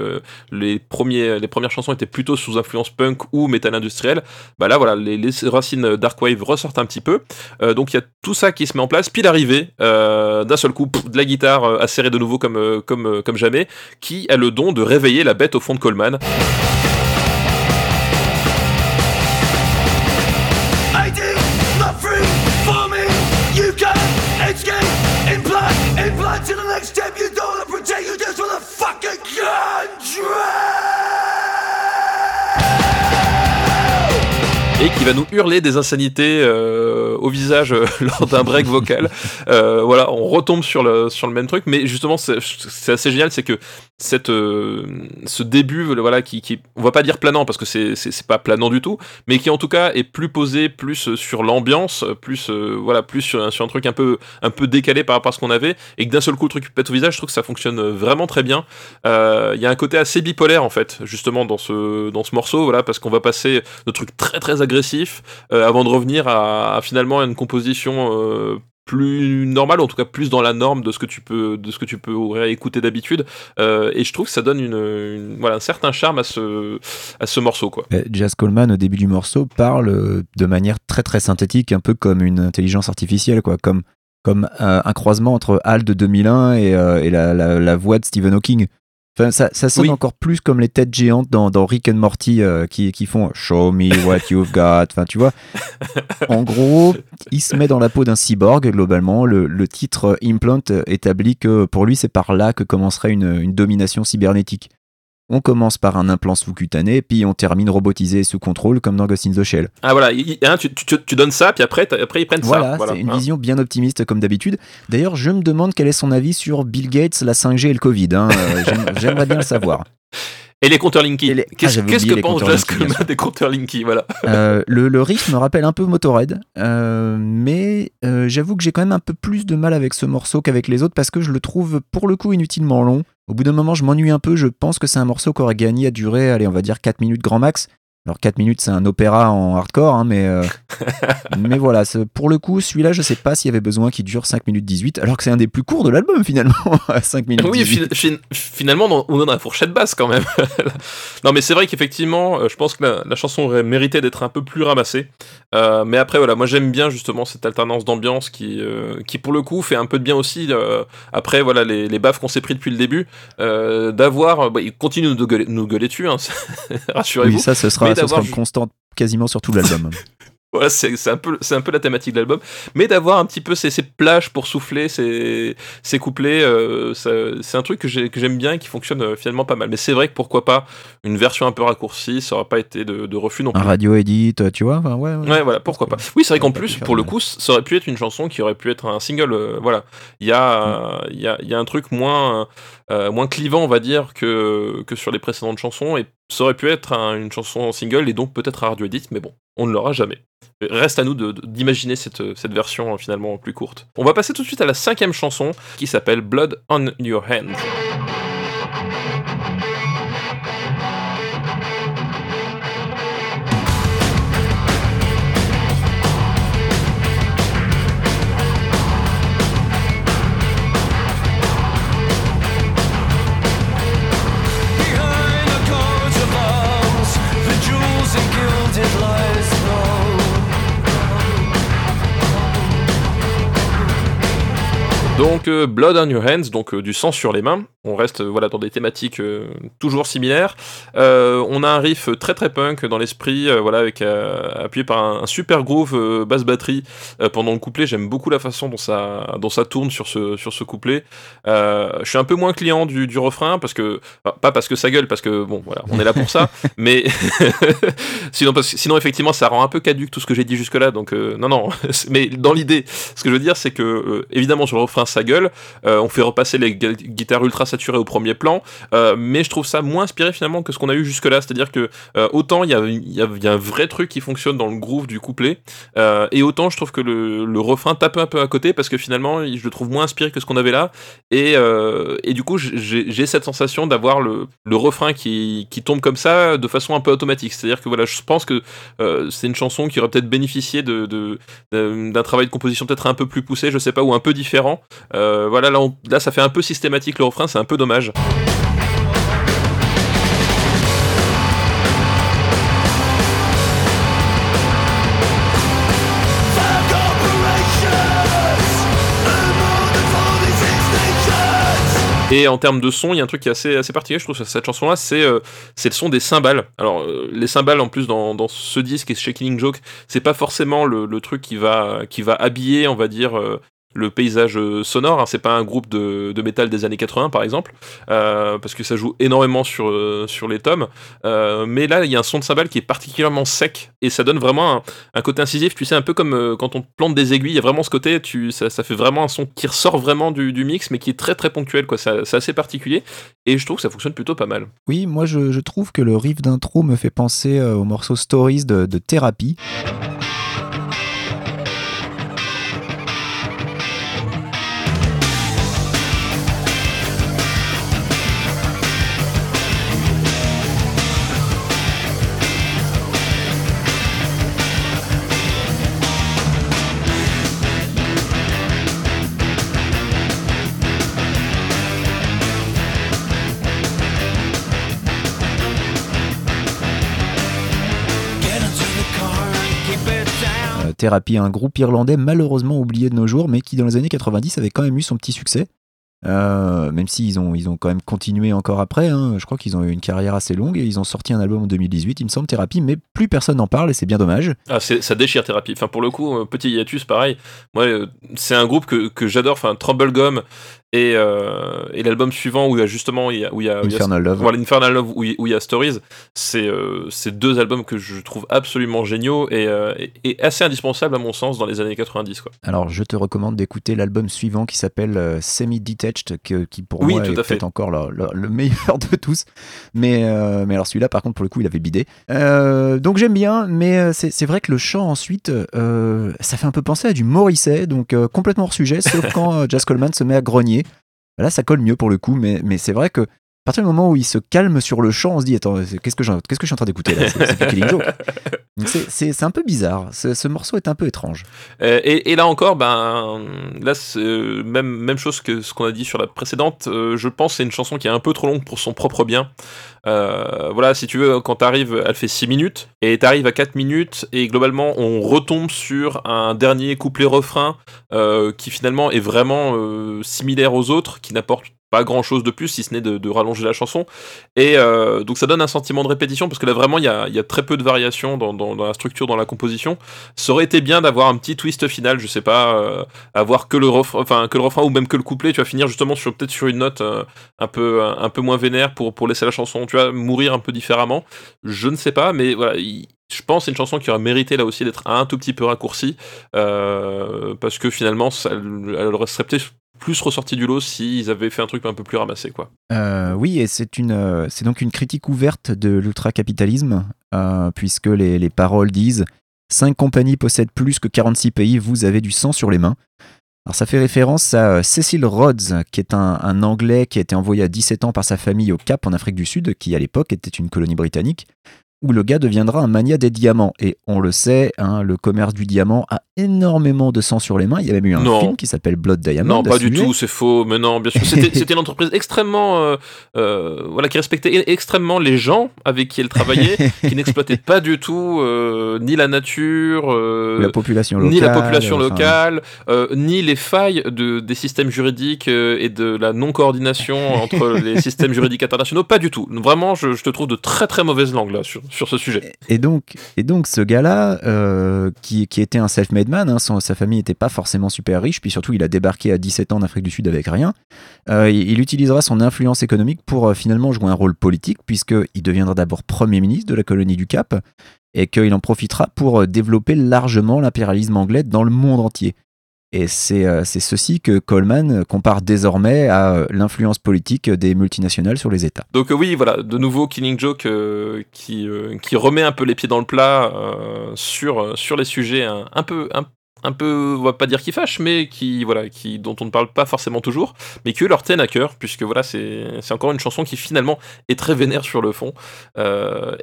les, premiers, les premières chansons étaient plutôt sous influence punk ou industriel, bah là, voilà, les, les racines dark wave ressortent un petit peu. Euh, donc il y a tout ça qui se met en place. Puis l'arrivée euh, d'un seul coup de la guitare euh, acérée de nouveau comme, comme, comme jamais, qui a le don de réveiller la bête au fond de Coleman. Et qui va nous hurler des insanités euh, au visage euh, lors d'un break vocal. Euh, voilà, on retombe sur le, sur le même truc, mais justement, c'est assez génial, c'est que cette, ce début, voilà, qui, on va pas dire planant parce que c'est pas planant du tout, mais qui en tout cas est plus posé, plus sur l'ambiance, plus voilà, plus sur, sur un truc un peu un peu décalé par rapport à ce qu'on avait, et que d'un seul coup le truc pète au visage, je trouve que ça fonctionne vraiment très bien. Il y a un côté assez bipolaire en fait, justement dans ce dans ce morceau, voilà, parce qu'on va passer de trucs très très agressifs euh, avant de revenir à, à finalement une composition euh, plus normale, en tout cas plus dans la norme de ce que tu peux de ce que tu peux écouter d'habitude. Euh, et je trouve que ça donne un certain charme à ce morceau
Jazz Coleman, au début du morceau, parle de manière très très synthétique, un peu comme une intelligence artificielle, comme, un croisement entre HAL de 2001 et, la voix de Stephen Hawking. Enfin, ça, ça sonne
Oui.
encore plus comme les têtes géantes dans, dans Rick and Morty euh, qui, qui font Show me what you've got. Enfin, tu vois. En gros, il se met dans la peau d'un cyborg, globalement. Le, le titre euh, Implant euh, établit que pour lui, c'est par là que commencerait une, une domination cybernétique. On commence par un implant sous-cutané, puis on termine robotisé sous contrôle, comme dans Ghost in the Shell.
Ah voilà, il- il- hein, tu, tu- tu donnes ça, puis après, ils prennent
Voilà,
ça.
c'est une
hein.
vision bien optimiste comme d'habitude. D'ailleurs, je me demande quel est son avis sur Bill Gates, la 5G et le Covid. hein. Euh, j'aime- J'aimerais bien le savoir.
Et les compteurs Linky.
Les- Ah,
Qu'est-ce que pense Jazz Coleman des compteurs Linky Voilà.
Euh, le, le riff me rappelle un peu Motorhead, euh, mais euh, j'avoue que j'ai quand même un peu plus de mal avec ce morceau qu'avec les autres parce que je le trouve pour le coup inutilement long. Au bout d'un moment, je m'ennuie un peu. Je pense que c'est un morceau qui aurait gagné à durer, allez, on va dire 4 minutes grand max. Alors 4 minutes, c'est un opéra en hardcore, hein, mais, euh, mais voilà, pour le coup, celui-là, je sais pas s'il y avait besoin qu'il dure 5 minutes 18, alors que c'est un des plus courts de l'album finalement, à 5 minutes
Oui,
18.
fi- fi- finalement, on est dans la fourchette basse quand même. non, mais c'est vrai qu'effectivement, euh, je pense que la, la chanson aurait mérité d'être un peu plus ramassée. Euh, mais après, voilà, moi j'aime bien justement cette alternance d'ambiance qui, euh, qui, pour le coup, fait un peu de bien aussi. euh, après, voilà, les, les baffes qu'on s'est pris depuis le début, d'avoir. bah, ils continuent de nous gueuler, nous gueuler dessus, hein, rassurez-vous.
Oui, ça, ce sera, ce sera une constante quasiment sur tout l'album.
Voilà, c'est un, peu- c'est un peu la thématique de l'album. Mais d'avoir un petit peu ces, ces plages pour souffler, ces, ces couplets, euh, c'est un truc que j'ai- que j'aime bien et qui fonctionne euh, finalement pas mal. Mais c'est vrai que pourquoi pas une version un peu raccourcie, ça aurait pas été de, de refus non
un
plus.
radio edit, tu vois, enfin, ouais, ouais.
Ouais, voilà, pourquoi pas. Oui, c'est vrai qu'en plus, pour le coup, ça aurait pu être une chanson qui aurait pu être un single. euh, voilà, il y a, euh, il y, a, y a un truc moins, euh, moins clivant, on va dire, que, que sur les précédentes chansons, et ça aurait pu être un- une chanson single et donc peut-être un radio edit, mais bon, on ne l'aura jamais. Reste à nous d'imaginer cette, cette version euh, finalement plus courte. On va passer tout de suite à la cinquième chanson qui s'appelle Blood on Your Hand. Donc euh, Blood on Your Hands, donc euh, du sang sur les mains. On reste euh, voilà dans des thématiques toujours similaires. On a un riff très très punk dans l'esprit, voilà avec appuyé par un, un super groove basse batterie pendant le couplet. J'aime beaucoup la façon dont ça dont ça tourne sur ce sur ce couplet. Je suis un peu moins client du, du refrain parce que enfin, pas parce que ça gueule parce que bon voilà on est là pour ça, mais sinon parce sinon effectivement ça rend un peu caduque tout ce que j'ai dit jusque là. Donc non non, mais dans l'idée, ce que je veux dire c'est que évidemment sur le refrain ça gueule. Euh, on fait repasser les gu- guitares ultra saturées au premier plan, euh, mais je trouve ça moins inspiré finalement que ce qu'on a eu jusque-là. C'est-à-dire que euh, autant il y a, un vrai truc qui fonctionne dans le groove du couplet, et autant je trouve que le, refrain tape un peu à côté parce que finalement je le trouve moins inspiré que ce qu'on avait là, et, du coup j'ai cette sensation d'avoir le, refrain qui, tombe comme ça de façon un peu automatique. C'est-à-dire que voilà, je pense que c'est une chanson qui aurait peut-être bénéficié d'un travail de composition peut-être un peu plus poussé, je sais pas, ou un peu différent. Euh, voilà, là, ça fait un peu systématique le refrain, c'est un peu dommage.
Five corporations, and more than 46 nations.
Et en termes de son, il y a un truc qui est assez, particulier, je trouve, cette chanson-là, c'est euh, c'est le son des cymbales. Alors, euh, les cymbales, en plus, dans, ce disque et chez Killing Joke, c'est pas forcément le, truc qui va, qui va habiller, on va dire, le paysage euh, sonore. hein. C'est pas un groupe de, de métal des années 80, par exemple, euh, parce que ça joue énormément sur, euh, sur les tomes. Mais là, il y a un son de cymbale qui est particulièrement sec, et ça donne vraiment un, un côté incisif, tu sais, un peu comme quand on plante des aiguilles, il y a vraiment ce côté, tu, ça, fait vraiment un son qui ressort vraiment du, du mix, mais qui est très très ponctuel, quoi. C'est assez particulier, et je trouve que ça fonctionne plutôt pas mal.
Oui, moi je, trouve que le riff d'intro me fait penser au morceau Stories de, de Thérapie. Thérapie, un groupe irlandais malheureusement oublié de nos jours, mais qui dans les années 90 avait quand même eu son petit succès. Euh, même s'ils ont, ils ont quand même continué encore après. hein. Je crois qu'ils ont eu une carrière assez longue et ils ont sorti un album en 2018, il me semble, Thérapie, mais plus personne n'en parle et c'est bien dommage.
Ah, ça déchire thérapie. Enfin, pour le coup, euh, petit hiatus, pareil. Moi, euh, c'est un groupe que, que j'adore. Enfin, Troublegum et, euh, et l'album suivant où il y a justement où il y a, où il y a-
Infernal Love.
voilà, Infernal Love où il, où il y a Stories. C'est euh, c'est deux albums que je trouve absolument géniaux et, euh, et- et assez indispensables à mon sens dans les années 90. Quoi.
Alors, je te recommande d'écouter l'album suivant qui s'appelle euh, Semi-Detached, que- qui pour
Oui,
moi est peut-être encore le, le- le meilleur de tous. Mais, mais alors celui-là, par contre, pour le coup, il avait bidé. Donc j'aime bien, mais c'est c'est vrai que le chant ensuite, ça fait un peu penser à du Morrissey, donc complètement hors sujet, sauf quand Jazz Coleman se met à grogner. Là, ça colle mieux pour le coup, mais, mais c'est vrai que partir du moment où il se calme sur le chant, on se dit Attends, qu'est-ce que, j'en- qu'est-ce que je suis en train d'écouter là? C'est un peu bizarre. Ce, ce morceau est un peu étrange.
Euh, Et, et là encore, ben, là, euh, même, même chose que ce qu'on a dit sur la précédente. euh, je pense que c'est une chanson qui est un peu trop longue pour son propre bien. Euh, voilà, si tu veux, quand t'arrives, elle fait 6 minutes, et t'arrives à 4 minutes, et globalement, on retombe sur un dernier couplet-refrain qui finalement est vraiment similaire aux autres, qui n'apporte pas grand chose de plus si ce n'est de, rallonger la chanson. Et euh, donc ça donne un sentiment de répétition parce que là vraiment il y a, très peu de variations dans, la structure dans la composition. Ça aurait été bien d'avoir un petit twist final je sais pas euh, avoir que le refrain que le refrain ou même que le couplet tu vas finir justement sur peut-être sur une note euh, un peu moins vénère pour laisser la chanson tu mourir un peu différemment. Je ne sais pas mais je pense c'est une chanson qui aurait mérité là aussi d'être un tout petit peu raccourcie euh, parce que finalement elle aurait serait peut-être plus ressorti du lot s'ils avaient fait un truc un peu plus ramassé quoi
Euh, oui, et euh, c'est donc une critique ouverte de l'ultracapitalisme, euh, puisque les, les paroles disent Cinq compagnies possèdent plus que 46 pays, vous avez du sang sur les mains. Alors ça fait référence à euh, Cecil Rhodes, qui est un, un Anglais qui a été envoyé à 17 ans par sa famille au Cap en Afrique du Sud, qui à l'époque était une colonie britannique, où le gars deviendra un mania des diamants. Et on le sait, hein, le commerce du diamant a énormément de sang sur les mains. Il y a même eu un
Non.
film qui s'appelle Blood Diamond.
Non, pas du tout, c'est faux. Mais non, bien sûr. C'était une entreprise extrêmement. euh, euh, voilà, qui respectait e- extrêmement les gens avec qui elle travaillait, qui n'exploitait pas du tout euh, ni la nature,
la population locale.
ni la population locale, ni les failles de, des systèmes juridiques et de la non-coordination entre les systèmes juridiques internationaux. Pas du tout. Vraiment, je, je te trouve de très très mauvaise langue là sur, sur ce sujet.
Et donc, et donc ce gars-là, euh, qui, qui était un self-made man, hein, sa famille n'était pas forcément super riche, puis surtout il a débarqué à 17 ans en Afrique du Sud avec rien, euh, il, il utilisera son influence économique pour euh, finalement jouer un rôle politique, puisqu'il deviendra d'abord Premier ministre de la colonie du Cap, et qu'il en profitera pour développer largement l'impérialisme anglais dans le monde entier. Et c'est euh, c'est ceci que Coleman compare désormais à euh, l'influence politique des multinationales sur les États.
Donc euh, oui, voilà, de nouveau Killing Joke qui, remet un peu les pieds dans le plat sur, sur les sujets un, peu... Un, peu, on va pas dire qui fâchent, mais qui, voilà, qui, dont on ne parle pas forcément toujours, mais qui eux leur tiennent à cœur, puisque voilà, c'est encore une chanson qui finalement est très vénère sur le fond.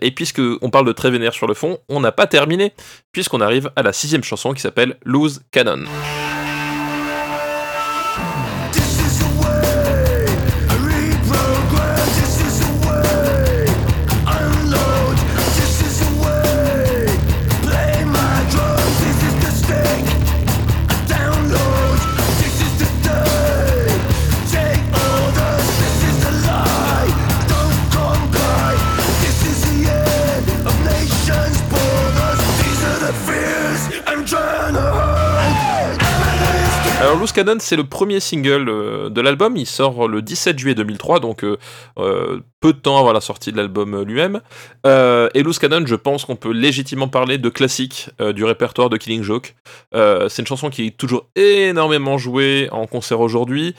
Et puisque on parle de très vénère sur le fond, on n'a pas terminé, puisqu'on arrive à la sixième chanson qui s'appelle Lose Cannon. Loose Cannon, c'est le premier single euh, de l'album. Il sort le 17 juillet 2003, donc euh, euh, peu de temps avant la sortie de l'album lui-même. Et Loose Cannon, je pense qu'on peut légitimement parler de classique du répertoire de Killing Joke. C'est une chanson qui est toujours énormément jouée en concert aujourd'hui.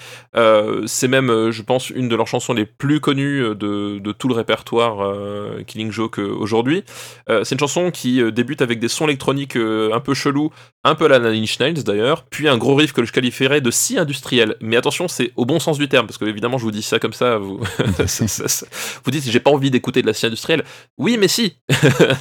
C'est même, je pense, une de leurs chansons les plus connues de, tout le répertoire Killing Joke aujourd'hui. C'est une chanson qui débute avec des sons électroniques un peu chelous, un peu la Nine Inch Nails d'ailleurs, puis un gros riff que je de si industriel. Mais attention, c'est au bon sens du terme, parce que évidemment, je vous dis ça comme ça, vous, ça- ça- ça- vous dites j'ai pas envie d'écouter de la scie industrielle. Oui, mais si,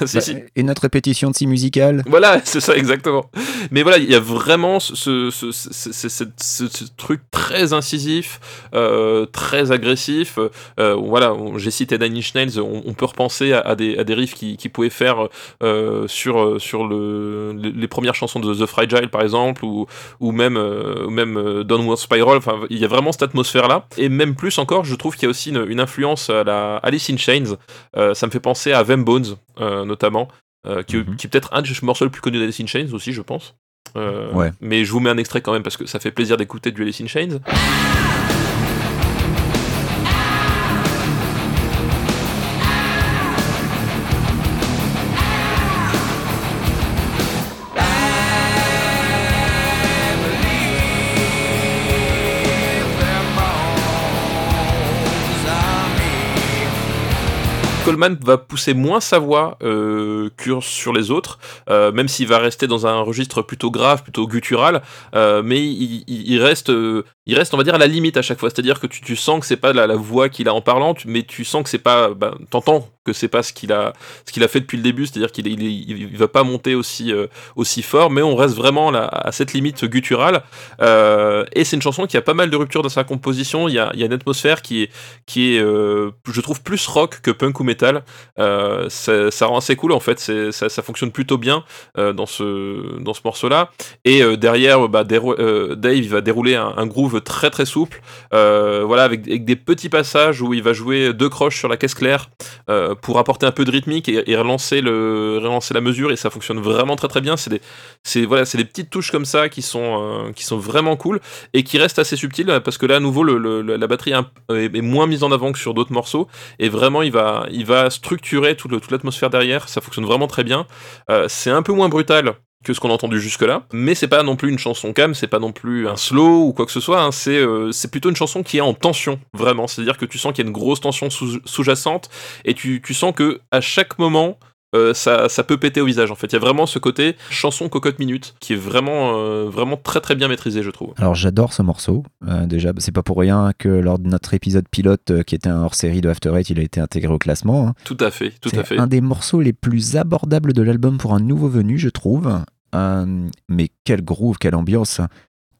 si,
Bah,
si.
Et notre répétition de si musicale
Voilà, c'est ça exactement. Mais voilà, il y a vraiment ce, ce, ce, truc très incisif, euh, très agressif. Euh, voilà, j'ai cité Inch Nails, on, on peut repenser à, à des, à des riffs qui, qui pouvaient faire euh, sur, sur le, les, premières chansons de The Fragile par exemple, ou, ou même, ou même euh, Downward Spiral. Enfin, il y a vraiment cette atmosphère-là. Et même plus encore, je trouve qu'il y a aussi une, une influence à la Alice in Chains. Euh, ça me fait penser à Them Bones, euh, notamment, euh, qui,
Mhm.
qui est peut-être un des morceaux les plus connus d'Alice in Chains aussi, je pense. Euh,
Ouais.
Mais je vous mets un extrait quand même parce que ça fait plaisir d'écouter du Alice in Chains. Coleman va pousser moins sa voix euh, que sur les autres, euh, même s'il va rester dans un registre plutôt grave, plutôt guttural, euh, mais il, il- reste, euh, il reste, on va dire, à la limite à chaque fois. C'est-à-dire que tu, tu sens que c'est pas la, la voix qu'il a en parlant, mais tu sens que c'est pas, bah, t'entends que c'est pas ce qu'il a, ce qu'il a fait depuis le début, c'est-à-dire qu'il il, va pas monter aussi, euh, aussi fort, mais on reste vraiment là, à cette limite gutturale. Euh, et c'est une chanson qui a pas mal de ruptures dans sa composition. Il y a, il y a une atmosphère qui est, qui est, euh, je trouve, plus rock que punk ou metal. Ça, rend assez cool en fait. Ça, ça fonctionne plutôt bien dans ce, dans ce morceau-là. Et derrière, bah, Dave va dérouler un groove très très souple. Euh, voilà, avec, des petits passages où il va jouer deux croches sur la caisse claire euh, pour apporter un peu de rythmique et, relancer, le, relancer la mesure. Et ça fonctionne vraiment très très bien. C'est des, voilà, des petites touches comme ça qui sont, euh, qui sont vraiment cool et qui restent assez subtiles parce que là, à nouveau, le, la batterie est, moins mise en avant que sur d'autres morceaux et vraiment, il va, il va structurer toute l'atmosphère derrière. Ça fonctionne vraiment très bien. C'est un peu moins brutal que ce qu'on a entendu jusque-là, mais c'est pas non plus une chanson calme, c'est pas non plus un slow ou quoi que ce soit, hein, c'est euh, plutôt une chanson qui est en tension, vraiment. C'est-à-dire que tu sens qu'il y a une grosse tension sous- sous-jacente et tu, tu sens que à chaque moment, euh, ça, ça peut péter au visage en fait. Il y a vraiment ce côté chanson cocotte minute qui est vraiment, euh, vraiment très très bien maîtrisé, je trouve.
Alors j'adore ce morceau. Déjà, c'est pas pour rien que lors de notre épisode pilote, qui était un hors-série de After Eight, il a été intégré au classement. hein.
Tout à fait, tout à
C'est
fait.
un des morceaux les plus abordables de l'album pour un nouveau venu, je trouve. Euh, mais quel groove, quelle ambiance.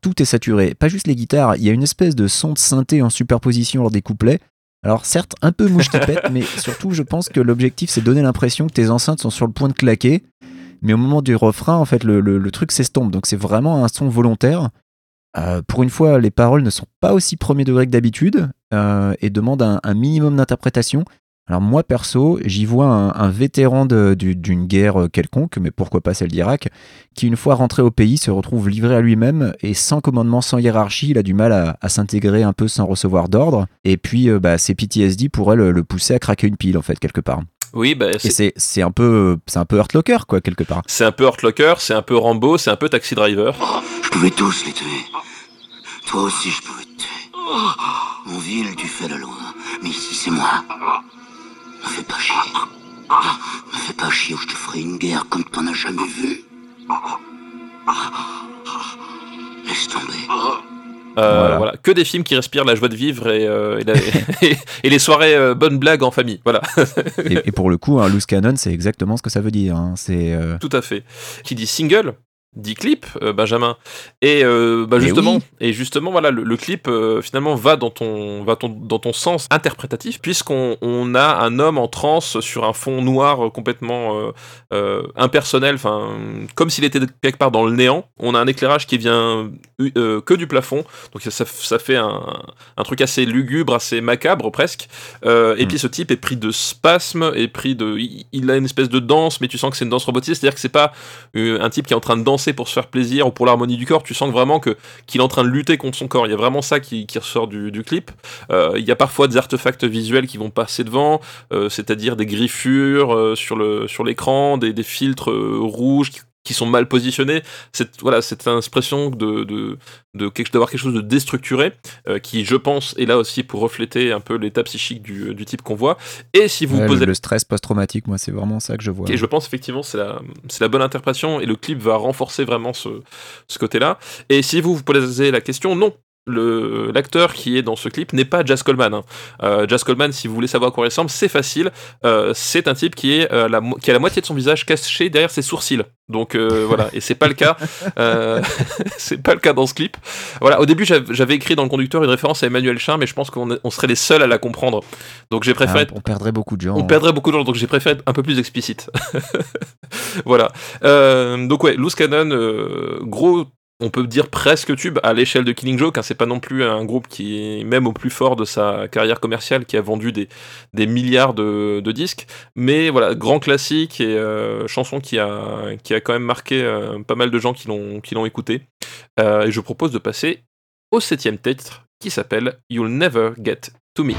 Tout est saturé. Pas juste les guitares, il y a une espèce de son de synthé en superposition lors des couplets. Alors certes, un peu mouche qui pète, mais surtout je pense que l'objectif c'est de donner l'impression que tes enceintes sont sur le point de claquer. Mais au moment du refrain, en fait, le, le- le truc s'estompe. Donc c'est vraiment un son volontaire. Euh, pour une fois, les paroles ne sont pas aussi premier degré que d'habitude euh, et demandent un, un minimum d'interprétation. Alors moi perso, j'y vois un, un vétéran de- du- d'une guerre euh, quelconque, mais pourquoi pas celle d'Irak, qui une fois rentré au pays se retrouve livré à lui-même et sans commandement, sans hiérarchie, il a du mal à, à s'intégrer un peu sans recevoir d'ordre. Et puis euh, bah, ses PTSD pourraient le, le pousser à craquer une pile en fait quelque part.
Oui, bah,
Et
c'est
c'est c'est un peu c'est un peu Hurt Locker quoi quelque part.
c'est un peu Hurt Locker, c'est un peu Rambo, c'est un peu Taxi Driver.
Je pouvais tous les tuer. Toi aussi, je pouvais te tuer. En ville, tu fais le loin. Mais ici, c'est moi. Me fais pas chier. Me fais pas chier ou je te ferai une guerre comme t'en as jamais vu. Laisse tomber.
Euh,
Voilà.
voilà. que des films qui respirent la joie de vivre et, euh, et, la- et les soirées euh, bonnes blagues en famille. Voilà,
Et, et pour le coup, un loose cannon, c'est exactement ce que ça veut dire. hein. C'est euh,
tout à fait. Qui dit single dit clip, euh, Benjamin. Et euh, bah, justement,
oui.
et justement, voilà, le, le clip euh, finalement va dans ton, va ton, dans ton sens interprétatif, puisqu'on on a un homme en transe sur un fond noir complètement impersonnel, enfin, comme s'il était quelque part dans le néant. On a un éclairage qui vient que du plafond, donc ça, ça fait un, un truc assez lugubre, assez macabre presque. Et
Mm.
puis ce type est pris de spasmes, est pris de, il, il a une espèce de danse, mais tu sens que c'est une danse robotisée, c'est-à-dire que c'est pas un type qui est en train de danser pour se faire plaisir ou pour l'harmonie du corps. Tu sens vraiment que qu'il est en train de lutter contre son corps. Il y a vraiment ça qui, qui ressort du, du clip. Euh, il y a parfois des artefacts visuels qui vont passer devant, euh, c'est-à-dire des griffures euh, sur le sur l'écran, des, des filtres rouges qui, qui sont mal positionnés. C'est voilà, cette impression de de de quelque d'avoir quelque chose de déstructuré euh, qui, je pense, est là aussi pour refléter un peu l'état psychique du, du type qu'on voit. Et si vous
ouais,
posez
le, le stress post-traumatique, moi c'est vraiment ça que je vois.
et je pense effectivement c'est la, c'est la bonne interprétation et le clip va renforcer vraiment ce, ce côté-là. Et si vous vous posez la question, non. Le, l'acteur qui est dans ce clip n'est pas Jazz Coleman. hein. Euh, Jazz Coleman, si vous voulez savoir à quoi il ressemble, c'est facile. Euh, c'est un type qui, est, euh, la, qui a la moitié de son visage caché derrière ses sourcils. Donc euh, voilà, et c'est pas le cas. Euh, c'est pas le cas dans ce clip. Voilà, au début j'avais, écrit dans le conducteur une référence à Emmanuel Chin, mais je pense qu'on on serait les seuls à la comprendre. Donc j'ai préféré
Ah, on perdrait beaucoup de gens.
on
hein.
perdrait beaucoup de gens, donc j'ai préféré être un peu plus explicite. voilà. Euh, donc ouais, Loose Cannon, euh, gros on peut dire presque tube à l'échelle de Killing Joke. hein. c'est pas non plus un groupe qui, même au plus fort de sa carrière commerciale, qui a vendu des, milliards de, disques. Mais voilà, grand classique et euh, chanson qui a, quand même marqué euh, pas mal de gens qui l'ont qui l'ont écouté. Euh, et je propose de passer au septième titre qui s'appelle You'll Never Get to Me.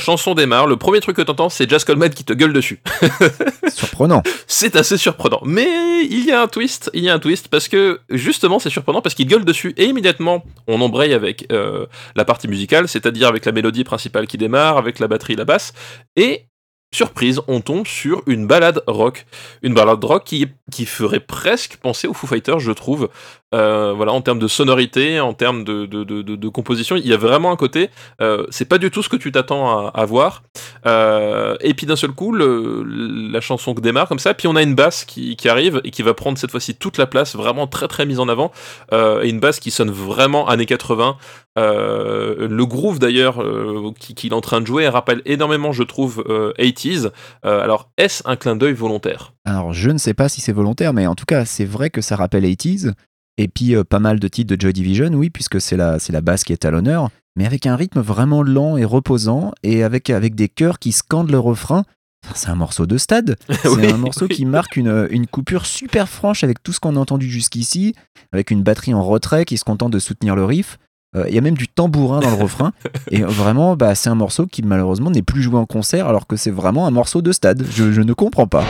Chanson démarre, le premier truc que t'entends, c'est Jazz Coleman qui te gueule dessus.
Surprenant.
c'est assez surprenant. Mais il y a un twist, il y a un twist, parce que justement c'est surprenant, parce qu'il gueule dessus, et immédiatement on embraye avec euh, la partie musicale, c'est-à-dire avec la mélodie principale qui démarre, avec la batterie, la basse, et surprise, on tombe sur une balade rock. Une balade rock qui, qui ferait presque penser aux Foo Fighters, je trouve. Euh, voilà, en termes de sonorité, en termes de, de, de, composition, il y a vraiment un côté, euh, c'est pas du tout ce que tu t'attends à, voir. Euh, et puis d'un seul coup, la chanson démarre comme ça, puis on a une basse qui, qui arrive et qui va prendre cette fois-ci toute la place, vraiment très très mise en avant, et une basse qui sonne vraiment années 80. Euh, le groove d'ailleurs qui- qu'il est en train de jouer rappelle énormément, je trouve, euh, 80s. Euh, alors, est-ce un clin d'œil volontaire?
Alors, je ne sais pas si c'est volontaire, mais en tout cas, c'est vrai que ça rappelle 80s. Et puis, euh, pas mal de titres de Joy Division, oui, puisque c'est la, c'est la basse qui est à l'honneur, mais avec un rythme vraiment lent et reposant, et avec, avec des chœurs qui scandent le refrain. C'est un morceau de stade. C'est
Oui,
un morceau
oui.
qui marque une, une coupure super franche avec tout ce qu'on a entendu jusqu'ici, avec une batterie en retrait qui se contente de soutenir le riff. Euh, Il y a même du tambourin dans le refrain. Et vraiment, bah, c'est un morceau qui malheureusement n'est plus joué en concert alors que c'est vraiment un morceau de stade. Je, je ne comprends pas.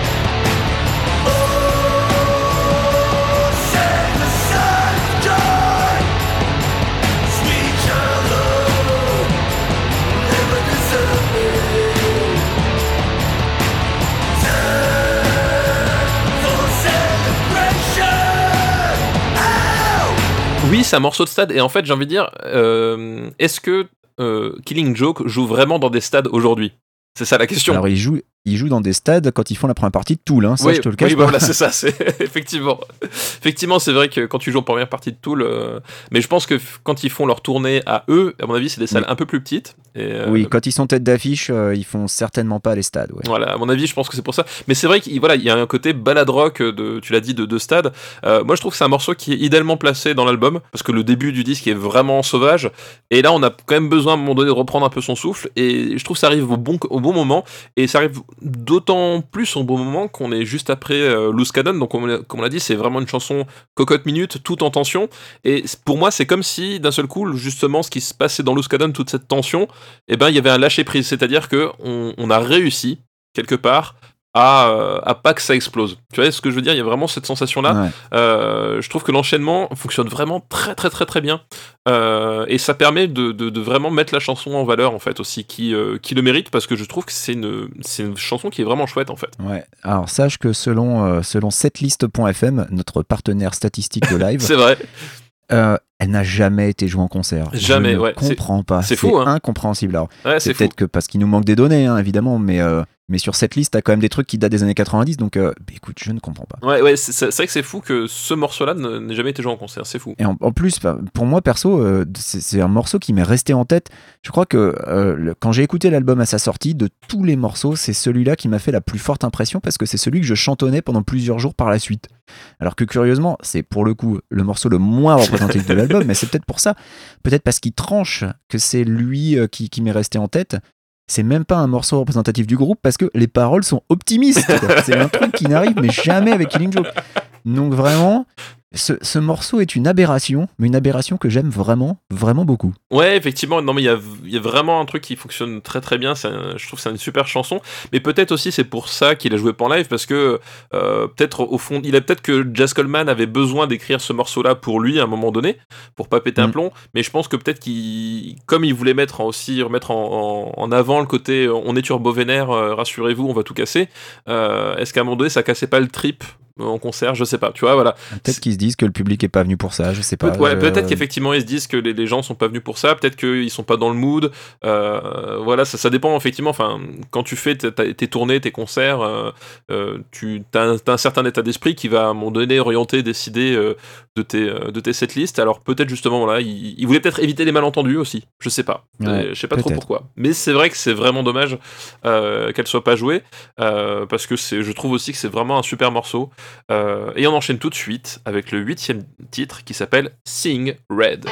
C'est un morceau de stade, et en fait, j'ai envie de dire, euh, est-ce que euh, Killing Joke joue vraiment dans des stades aujourd'hui? C'est ça la question.
Alors, ils jouent, ils jouent dans des stades quand ils font la première partie de Toul. Hein, ça,
oui,
je te le cache
oui, bah voilà, c'est ça, c'est effectivement. Effectivement, c'est vrai que quand tu joues en première partie de Tool, euh, mais je pense que quand ils font leur tournée à eux, à mon avis, c'est des salles
Oui.
un peu plus petites. Et, euh,
Oui, quand ils sont tête d'affiche, euh, ils font certainement pas les stades. ouais.
Voilà, à mon avis, je pense que c'est pour ça. Mais c'est vrai qu'il voilà, il y a un côté balade rock de, tu l'as dit, de, de stade. Euh, moi, je trouve que c'est un morceau qui est idéalement placé dans l'album parce que le début du disque est vraiment sauvage. Et là, on a quand même besoin à un moment donné de reprendre un peu son souffle. Et je trouve que ça arrive au bon, au bon moment. Et ça arrive d'autant plus au bon moment qu'on est juste après euh, Loose. Donc, comme on l'a- dit, c'est vraiment une chanson cocotte minute, tout en tension. Et pour moi, c'est comme si d'un seul coup, justement, ce qui se passait dans Loose Cannon, toute cette tension, eh ben, il y avait un lâcher prise. C'est-à-dire que on, on a réussi quelque part à, euh, à pas que ça explose. Tu vois ce que je veux dire? Il y a vraiment cette sensation-là.
Ouais.
Euh, je trouve que l'enchaînement fonctionne vraiment très très très très bien. Euh, et ça permet de, de- de vraiment mettre la chanson en valeur en fait aussi, qui, euh, qui le mérite parce que je trouve que c'est une, chanson qui est vraiment chouette en fait.
Ouais. Alors sache que selon, selon setlist.fm, notre partenaire statistique de live,
C'est vrai.
euh, elle n'a jamais été jouée en concert.
Jamais,
Je ne
ouais.
Comprends pas.
c'est fou, hein.
incompréhensible.
Ouais,
c'est peut-être que parce qu'il nous manque des données, hein, évidemment, mais, euh, mais sur cette liste, t'as quand même des trucs qui datent des années 90, donc euh, bah, écoute, je ne comprends pas.
Ouais, ouais, c'est vrai que c'est fou que ce morceau-là n'ait jamais été joué en concert. C'est fou.
Et en, en plus, enfin, pour moi perso, euh, c'est un morceau qui m'est resté en tête. Je crois que euh, le- quand j'ai écouté l'album à sa sortie, de tous les morceaux, c'est celui-là qui m'a fait la plus forte impression parce que c'est celui que je chantonnais pendant plusieurs jours par la suite. Alors que curieusement, c'est pour le coup le morceau le moins représentatif de l'album, mais c'est peut-être pour ça, peut-être parce qu'il tranche que c'est lui qui, qui m'est resté en tête. C'est même pas un morceau représentatif du groupe parce que les paroles sont optimistes. C'est un truc qui n'arrive mais jamais avec Killing Joke. Donc vraiment, ce, ce morceau est une aberration, mais une aberration que j'aime vraiment, vraiment beaucoup.
Ouais, effectivement, non mais il y a, il y a vraiment un truc qui fonctionne très très bien, un- je trouve que c'est une super chanson, mais peut-être aussi c'est pour ça qu'il a joué pas en live, parce que euh, peut-être au fond, il a peut-être que Jazz Coleman avait besoin d'écrire ce morceau-là pour lui à un moment donné, pour pas péter un
Mm.
plomb, mais je pense que peut-être qu'il, comme il voulait mettre en- aussi, remettre en, en- en avant le côté euh, on est turbo vénère, euh, rassurez-vous, on va tout casser, euh, est-ce qu'à un moment donné ça cassait pas le trip en concert, je sais pas, tu vois, voilà.
Peut-être qu'ils se disent que le public est pas venu pour ça, je sais pas.
Peut- ouais,
Euh,
peut-être qu'effectivement ils se disent que les, les gens sont pas venus pour ça, peut-être qu'ils sont pas dans le mood. euh, voilà, ça, ça dépend effectivement. Enfin, quand tu fais tes, tournées, tes concerts, euh, tu as un, certain état d'esprit qui va à un moment donné orienter, décider euh, de tes de tes setlists. Alors peut-être justement voilà, ils il voulaient peut-être éviter les malentendus aussi. Je sais pas,
Ouais,
je sais pas trop pourquoi. Mais c'est vrai que c'est vraiment dommage qu'elle soit pas jouée parce que je trouve aussi que c'est vraiment un super morceau. Euh, et on enchaîne tout de suite avec le huitième titre qui s'appelle Sing Red.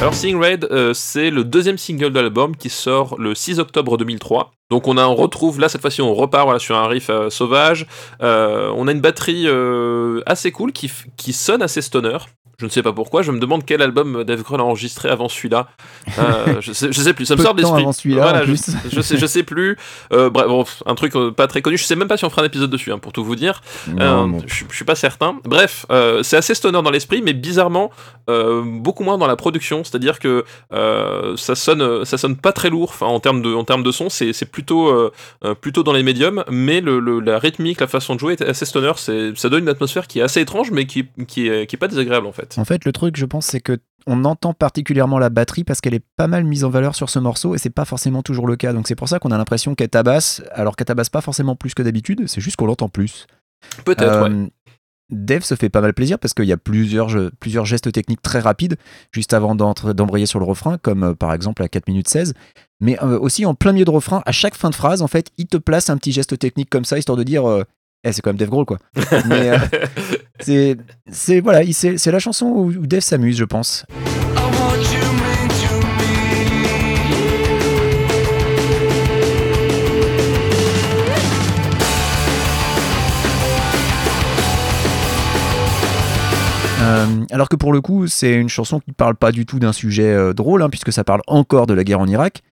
Alors Sing Red, euh, c'est le deuxième single de l'album qui sort le 6 octobre 2003. Donc on, a, on retrouve, là cette fois-ci on repart sur un riff euh, sauvage. Euh, on a une batterie assez cool qui, qui sonne assez stoner. Je ne sais pas pourquoi, je me demande quel album Dave Grohl a enregistré avant celui-là. Euh, je, sais, je sais plus, ça me sort
de
l'esprit.
avant celui-là,
Voilà,
en
je,
plus.
je sais, je sais plus. Euh, bref, bon, un truc euh, pas très connu. Je sais même pas si on fera un épisode dessus, hein, pour tout vous dire.
Non,
je, je suis pas certain. Bref, c'est assez stoner dans l'esprit, mais bizarrement beaucoup moins dans la production. C'est-à-dire que ça sonne, ça sonne pas très lourd. Enfin, en termes de, en termes de son, c'est c'est plutôt, plutôt dans les médiums. Mais le, le- la rythmique, la façon de jouer est assez stoner. Ça donne une atmosphère qui est assez étrange, mais qui, qui est, qui est pas désagréable en fait.
En fait, le truc, je pense, c'est que on entend particulièrement la batterie parce qu'elle est pas mal mise en valeur sur ce morceau et c'est pas forcément toujours le cas. Donc c'est pour ça qu'on a l'impression qu'elle tabasse, alors qu'elle tabasse pas forcément plus que d'habitude. C'est juste qu'on l'entend plus.
Peut-être. ouais.
Euh, Dave se fait pas mal plaisir parce qu'il y a plusieurs, jeux- plusieurs gestes techniques très rapides juste avant d'embrayer sur le refrain, comme euh, par exemple à 4 minutes 16. Mais euh, aussi en plein milieu de refrain, à chaque fin de phrase, en fait, il te place un petit geste technique comme ça, histoire de dire Eh, c'est quand même Dave Grohl, quoi. Mais euh, c'est, c'est, voilà, il- c'est, la chanson où où Dave s'amuse, je pense. Euh, alors que pour le coup, c'est une chanson qui parle pas du tout d'un sujet euh, drôle, hein, puisque ça parle encore de la guerre en Irak.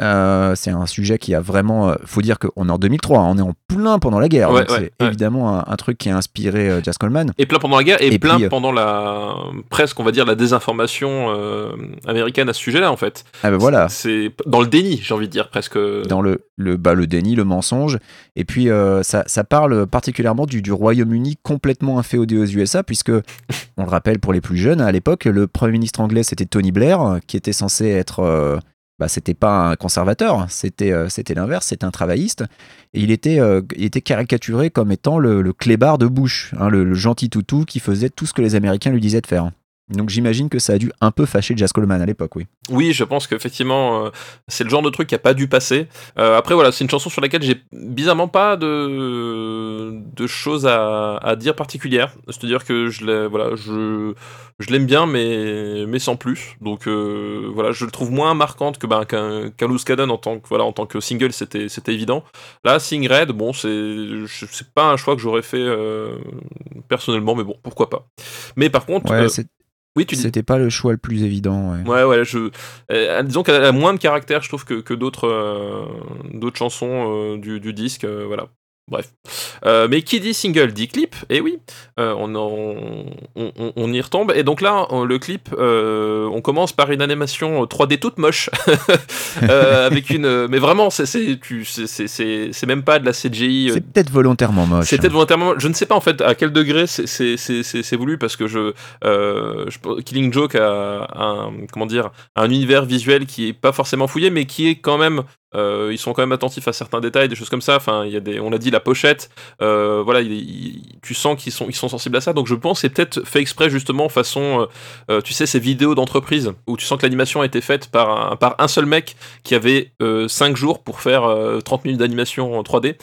Euh, c'est un sujet qui a vraiment. euh, faut dire qu'on est en 2003, hein, on est en plein pendant la guerre.
Ouais,
donc
ouais,
c'est
ouais.
évidemment un, un truc qui a inspiré euh, Jazz Coleman.
Et plein pendant la guerre et,
Et
plein
puis, euh,
pendant la presque on va dire la désinformation euh, américaine à ce sujet-là en fait.
Ah ben voilà,
C'est dans le déni, j'ai envie de dire presque.
dans le, le, bah, le déni, le mensonge. Et puis ça, ça parle particulièrement du, du Royaume-Uni complètement inféodé aux USA, puisque, on le rappelle pour les plus jeunes, à l'époque, le Premier ministre anglais c'était Tony Blair, qui était censé être. Bah, c'était pas un conservateur, c'était euh, c'était l'inverse, c'était un travailliste. Et il était, euh, caricaturé comme étant le, le clébard de Bush, hein, le, le gentil toutou qui faisait tout ce que les Américains lui disaient de faire. Donc j'imagine que ça a dû un peu fâcher Jazz Coleman à l'époque, oui.
Oui, je pense qu'effectivement, euh, c'est le genre de truc qui a pas dû passer. Euh, après, voilà, c'est une chanson sur laquelle j'ai bizarrement pas de, de choses à, à dire particulières. C'est-à-dire que je l'ai- voilà, je, je l'aime bien, mais, mais sans plus. Donc euh, voilà, je le trouve moins marquante que ben, qu'un qu'un Loose Cannon en tant que voilà en tant que single, c'était évident. Là, Sing Red, bon, c'est pas un choix que j'aurais fait euh, personnellement, mais bon, pourquoi pas. Mais par contre,
Ouais,
oui, tu
c'était pas le choix le plus évident. ouais.
Ouais, ouais, je. euh, disons qu'elle a moins de caractère, je trouve, que, que d'autres euh, d'autres chansons euh, du, du disque. voilà. Bref. Euh, mais qui dit single dit clip, et oui, euh, on, en- on, on- on y retombe. Et donc là, on- le clip, euh, on commence par une animation 3D toute moche. Euh, avec une. Mais vraiment, c'est même pas de la CGI. euh,
C'est peut-être volontairement moche.
c'est peut-être volontairement. Je ne sais pas en fait à quel degré c'est- voulu parce que je, euh, je- Killing Joke a un comment dire un univers visuel qui est pas forcément fouillé mais qui est quand même euh, ils sont quand même attentifs à certains détails, des choses comme ça. Enfin, il y a on l'a dit, la pochette. euh, voilà, il- il- tu sens qu'ils sont, ils sont sensibles à ça. Donc, je pense que c'est peut-être fait exprès justement façon, euh, tu sais, ces vidéos d'entreprise où tu sens que l'animation a été faite par un, seul mec qui avait 5 jours pour faire euh, 30 minutes d'animation en 3D.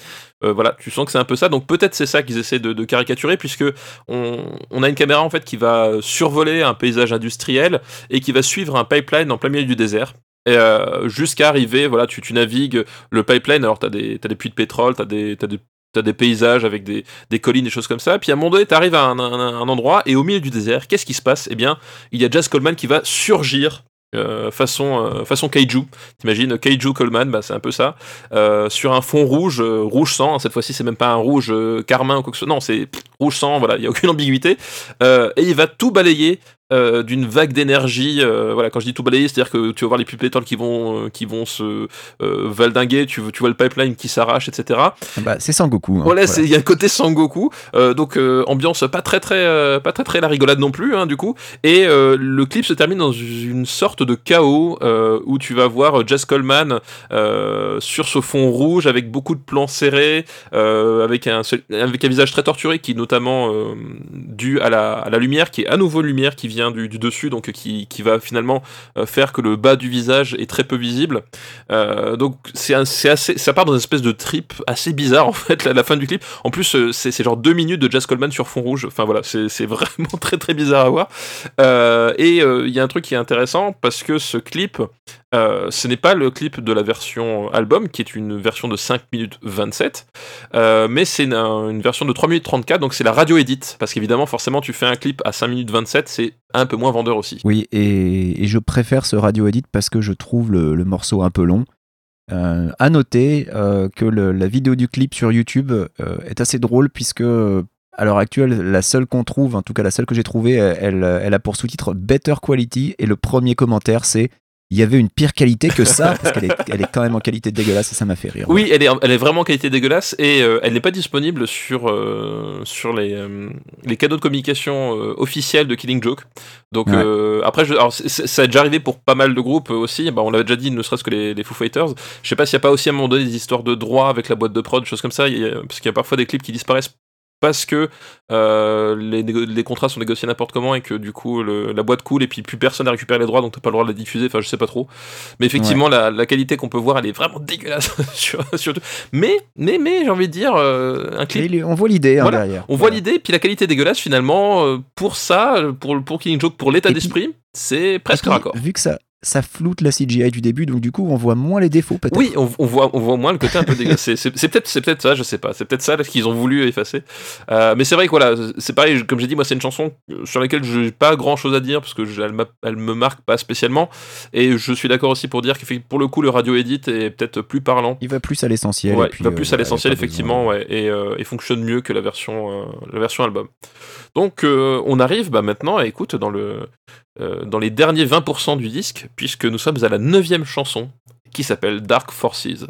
Euh, voilà, tu sens que c'est un peu ça. Donc peut-être c'est ça qu'ils essaient de, caricaturer, puisque on, on a une caméra en fait qui va survoler un paysage industriel et qui va suivre un pipeline en plein milieu du désert. Et, euh, jusqu'à arriver, voilà, tu, tu navigues le pipeline. Alors t'as des, t'as des puits de pétrole, t'as des, t'as des T'as des paysages avec des, des collines, des choses comme ça. Puis à un moment donné, t'arrives à un, endroit et au milieu du désert, qu'est-ce qui se passe? Eh bien, il y a Jazz Coleman qui va surgir. euh, façon euh, façon kaiju t'imagines kaiju Coleman bah c'est un peu ça euh, sur un fond rouge rouge sang cette fois-ci c'est même pas un rouge carmin ou quoi que ce soit non c'est rouge sang voilà il y a aucune ambiguïté Euh, et il va tout balayer euh, d'une vague d'énergie euh, voilà quand je dis tout balayer c'est à dire que tu vas voir les pétales qui vont qui vont se valdinguer tu, tu vois le pipeline qui s'arrache etc
Bah, c'est Sangoku. hein,
voilà, il y a un côté Sangoku, donc ambiance pas très très pas très très la rigolade non plus, hein, du coup. Et le clip se termine dans une sorte de chaos où tu vas voir Jess Coleman sur ce fond rouge avec beaucoup de plans serrés, avec un avec un visage très torturé qui est notamment euh, dû à la, lumière, qui est à nouveau lumière qui vient du, dessus, donc qui, qui va finalement euh, faire que le bas du visage est très peu visible. Euh, donc c'est assez, ça part dans une espèce de trip assez bizarre en fait la, fin du clip. En plus c'est genre deux minutes de Jazz Coleman sur fond rouge. Enfin voilà, c'est vraiment très très bizarre à voir. Et il y a un truc qui est intéressant parce que ce clip, euh, ce n'est pas le clip de la version album qui est une version de 5 minutes 27, euh, mais c'est une, version de 3 minutes 34. Donc c'est la radio edit parce qu'évidemment forcément tu fais un clip à 5 minutes 27, c'est un peu moins vendeur aussi.
Oui, et, je préfère ce radio edit parce que je trouve le, morceau un peu long. Euh, à noter euh, que la vidéo du clip sur YouTube est assez drôle puisque à l'heure actuelle, la seule qu'on trouve, en tout cas la seule que j'ai trouvée, elle a pour sous-titre Better Quality et le premier commentaire c'est il y avait une pire qualité que ça parce qu'elle est, elle est quand même en qualité dégueulasse et ça m'a fait rire.
Oui, elle est, elle est vraiment en qualité dégueulasse et euh, elle n'est pas disponible sur, euh, sur les, euh, les canaux de communication euh, officiels de Killing Joke. Donc
Ouais.
après, je, alors, ça a déjà arrivé pour pas mal de groupes aussi. Bah, on l'avait déjà dit, ne serait-ce que les, les Foo Fighters. Je sais pas s'il n'y a pas aussi à un moment donné des histoires de droit avec la boîte de prod, des choses comme ça. A- parce qu'il y a parfois des clips qui disparaissent parce que euh, les, contrats sont négociés n'importe comment et que du coup le- la boîte coule et puis plus personne n'a récupéré les droits donc t'as pas le droit de la diffuser enfin je sais pas trop mais effectivement la, la qualité qu'on peut voir elle est vraiment dégueulasse sur, sur tout. mais mais mais j'ai envie de dire euh, un clip
on voit l'idée hein,
Voilà,
derrière.
on voit
Voilà.
l'idée puis la qualité dégueulasse finalement euh, pour ça pour pour Killing Joke pour l'état d'esprit c'est presque
puis,
raccord
Vu que ça, ça floute la CGI du début, donc du coup on voit moins les défauts peut-être.
Oui, on, on voit, on voit moins le côté un peu dégueulasse. C'est- peut-être peut ça, je sais pas. C'est peut-être ça qu'ils ont voulu effacer. Euh, mais c'est vrai que voilà, c'est pareil, comme j'ai dit, moi c'est une chanson sur laquelle je n'ai pas grand chose à dire parce que je- elle, me marque pas spécialement. Et je suis d'accord aussi pour dire que pour le coup, le radio edit est peut-être plus parlant.
Il va plus à l'essentiel.
Ouais, il va
euh,
plus à
voilà,
l'essentiel, effectivement, ouais, et, euh, et fonctionne mieux que la version, euh, la version album. Donc, euh, on arrive bah, maintenant, à, écoute, dans, euh, dans les derniers 20% du disque, puisque nous sommes à la neuvième chanson, qui s'appelle Dark Forces.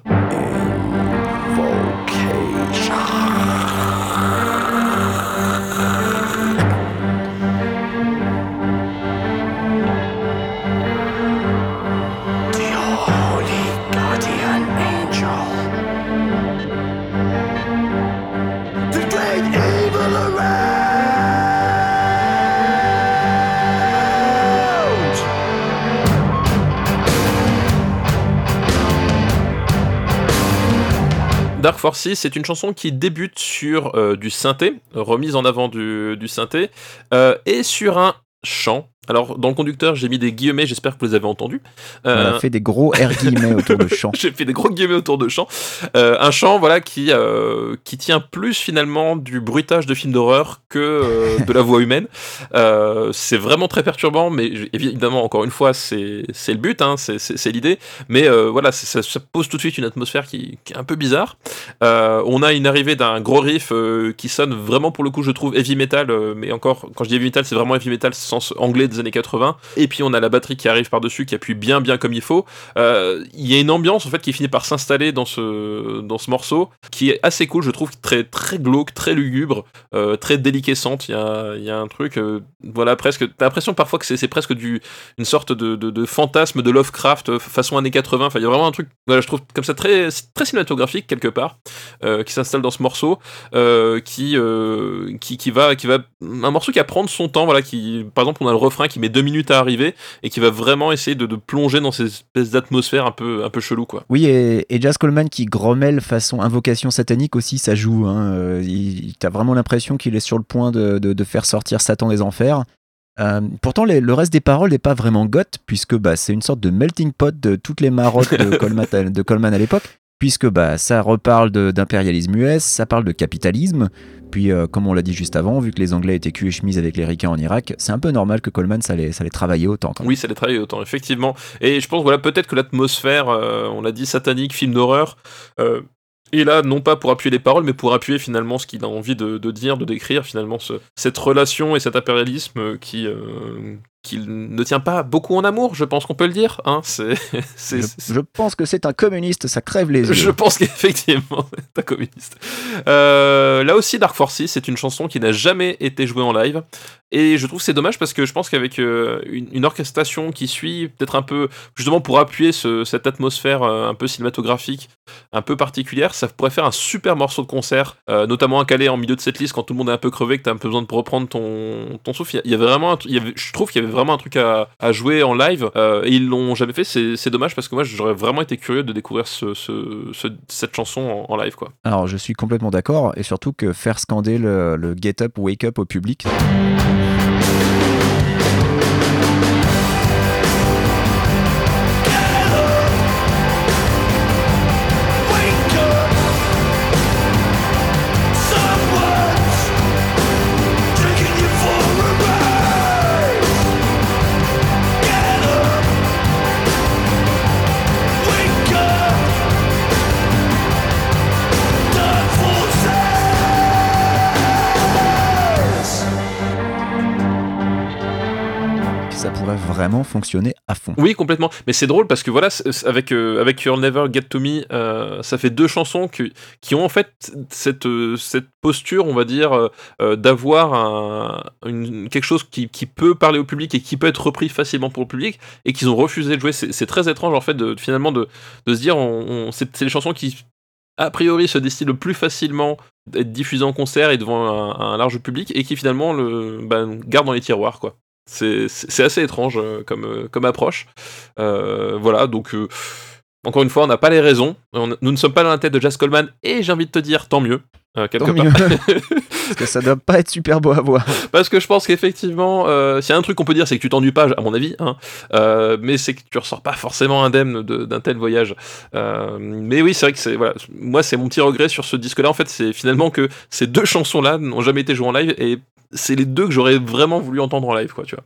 Dark Forces, c'est une chanson qui débute sur euh, du synthé, remise en avant du, synthé, euh, et sur un chant. Alors, dans le conducteur, j'ai mis des guillemets, j'espère que vous les avez entendus.
On
Euh,
a fait des gros R guillemets autour de chant.
J'ai fait des gros guillemets autour de chant. Euh, un chant, voilà, qui, euh, qui tient plus finalement du bruitage de film d'horreur que de la voix humaine. C'est vraiment très perturbant, mais évidemment, encore une fois, c'est le but, hein, c'est- l'idée. Mais voilà, ça, ça pose tout de suite une atmosphère qui, qui est un peu bizarre. On a une arrivée d'un gros riff qui sonne vraiment, pour le coup, je trouve, heavy metal. mais encore, quand je dis heavy metal, c'est vraiment heavy metal sens anglais des années 80. Et puis on a la batterie qui arrive par-dessus, qui appuie bien, bien comme il faut. Euh, Il y a une ambiance en fait qui finit par s'installer dans ce, dans ce morceau, qui est assez cool, je trouve, très, très glauque, très lugubre, euh, très déliquescente. Il y a, y a un truc, euh, voilà, presque. T'as l'impression parfois que c'est presque du, une sorte de, de, fantasme de Lovecraft euh, façon années 80. Enfin, il y a vraiment un truc, voilà, je trouve comme ça très, très cinématographique quelque part, euh, qui s'installe dans ce morceau, euh, qui, euh, qui, qui va, qui va, un morceau qui va prendre son temps, voilà, qui, par exemple, on a le refrain qui met deux minutes à arriver et qui va vraiment essayer de, de plonger dans ces espèces d'atmosphère un peu, un peu chelou, quoi.
Oui, et, et Jazz Coleman qui grommelle façon invocation satanique aussi, ça joue. Hein. Euh, T'as vraiment l'impression qu'il est sur le point de, de- de faire sortir Satan des enfers. Euh, pourtant, les- le reste des paroles n'est pas vraiment goth, puisque bah, c'est une sorte de melting pot de toutes les marottes de Coleman, à- de Coleman à l'époque. puisque bah, ça reparle d'impérialisme US, ça parle de capitalisme, puis euh, comme on l'a dit juste avant, vu que les Anglais étaient cul et chemise avec les ricains en Irak, c'est un peu normal que Coleman ça allait, ça travailler autant.
Oui, ça les travaille autant, effectivement. Et je pense, voilà, peut-être que l'atmosphère, euh, on l'a dit, satanique, film d'horreur, euh, est là, non pas pour appuyer les paroles, mais pour appuyer finalement ce qu'il a envie de, dire, de décrire, finalement, ce- cette relation et cet impérialisme euh, qui, qui ne tient pas beaucoup en amour, je pense qu'on peut le dire. Hein c'est-
Je, pense que c'est un communiste, ça crève les yeux.
je pense qu'effectivement, c'est un communiste. Euh, là aussi, Dark Forces, c'est une chanson qui n'a jamais été jouée en live. Et je trouve que c'est dommage parce que je pense qu'avec euh, une, une orchestration qui suit, peut-être un peu, justement pour appuyer ce- cette atmosphère euh, un peu cinématographique, un peu particulière, ça pourrait faire un super morceau de concert, notamment à caler en milieu de cette liste quand tout le monde est un peu crevé, que tu as un peu besoin de reprendre ton, ton souffle. Il y avait vraiment, un il y avait, je trouve qu'il y avait vraiment un truc à, jouer en live euh, et ils l'ont jamais fait. C'est dommage parce que moi j'aurais vraiment été curieux de découvrir ce, ce- ce- cette chanson en, live quoi.
Alors je suis complètement d'accord, et surtout que faire scander le get up, wake up au public, vraiment fonctionner à fond.
Oui, complètement. Mais c'est drôle parce que voilà, avec, euh, avec You'll Never Get To Me, euh, ça fait deux chansons qui, ont en fait cette, euh, cette posture, on va dire, euh, d'avoir quelque chose qui, qui peut parler au public et qui peut être repris facilement pour le public et qu'ils ont refusé de jouer. C'est très étrange en fait, de, finalement, de, de se dire, on, c'est les chansons qui a priori se destinent le plus facilement d'être diffusées en concert et devant un, large public et qui finalement le ben, gardent dans les tiroirs quoi. C'est assez étrange euh, comme, euh, comme approche. Euh, voilà, donc encore une fois, on n'a pas les raisons. On- nous ne sommes pas dans la tête de Jazz Coleman et j'ai envie de te dire tant mieux. Euh, quelque part.
Parce que ça doit pas être super beau à voir.
Parce que je pense qu'effectivement, euh, s'il y a un truc qu'on peut dire, c'est que tu t'ennuies pas, à mon avis, hein, euh, mais c'est que tu ressors pas forcément indemne de- d'un tel voyage. Euh, mais oui, c'est vrai que c'est voilà, moi c'est mon petit regret sur ce disque-là. En fait, c'est finalement que ces deux chansons-là n'ont jamais été jouées en live et c'est les deux que j'aurais vraiment voulu entendre en live, quoi, tu vois.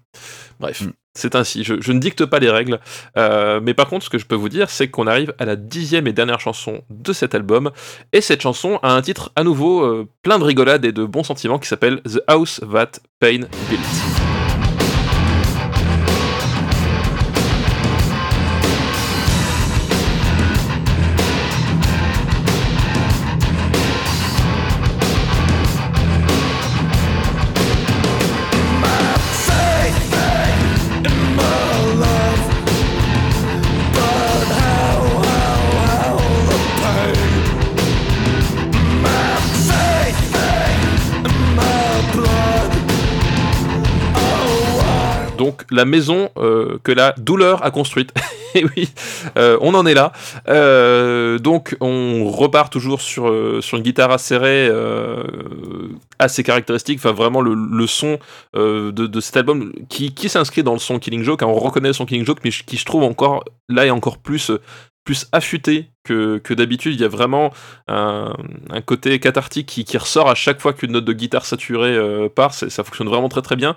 Bref.
Mm.
C'est ainsi, je, ne dicte pas les règles, Euh, mais par contre, ce que je peux vous dire, c'est qu'on arrive à la dixième et dernière chanson de cet album, et cette chanson a un titre à nouveau euh, plein de rigolade et de bons sentiments qui s'appelle The House That Pain Built. La maison euh, que la douleur a construite. Et oui, euh, on en est là. Euh, donc on repart toujours sur, sur une guitare acérée, assez caractéristique. Enfin vraiment le, le son de, cet album qui, qui s'inscrit dans le son Killing Joke. hein, on reconnaît le son Killing Joke, mais qui je trouve encore là est encore plus plus affûté que, d'habitude. Il y a vraiment un, côté cathartique qui, ressort à chaque fois qu'une note de guitare saturée euh, part. Ça fonctionne vraiment très très bien.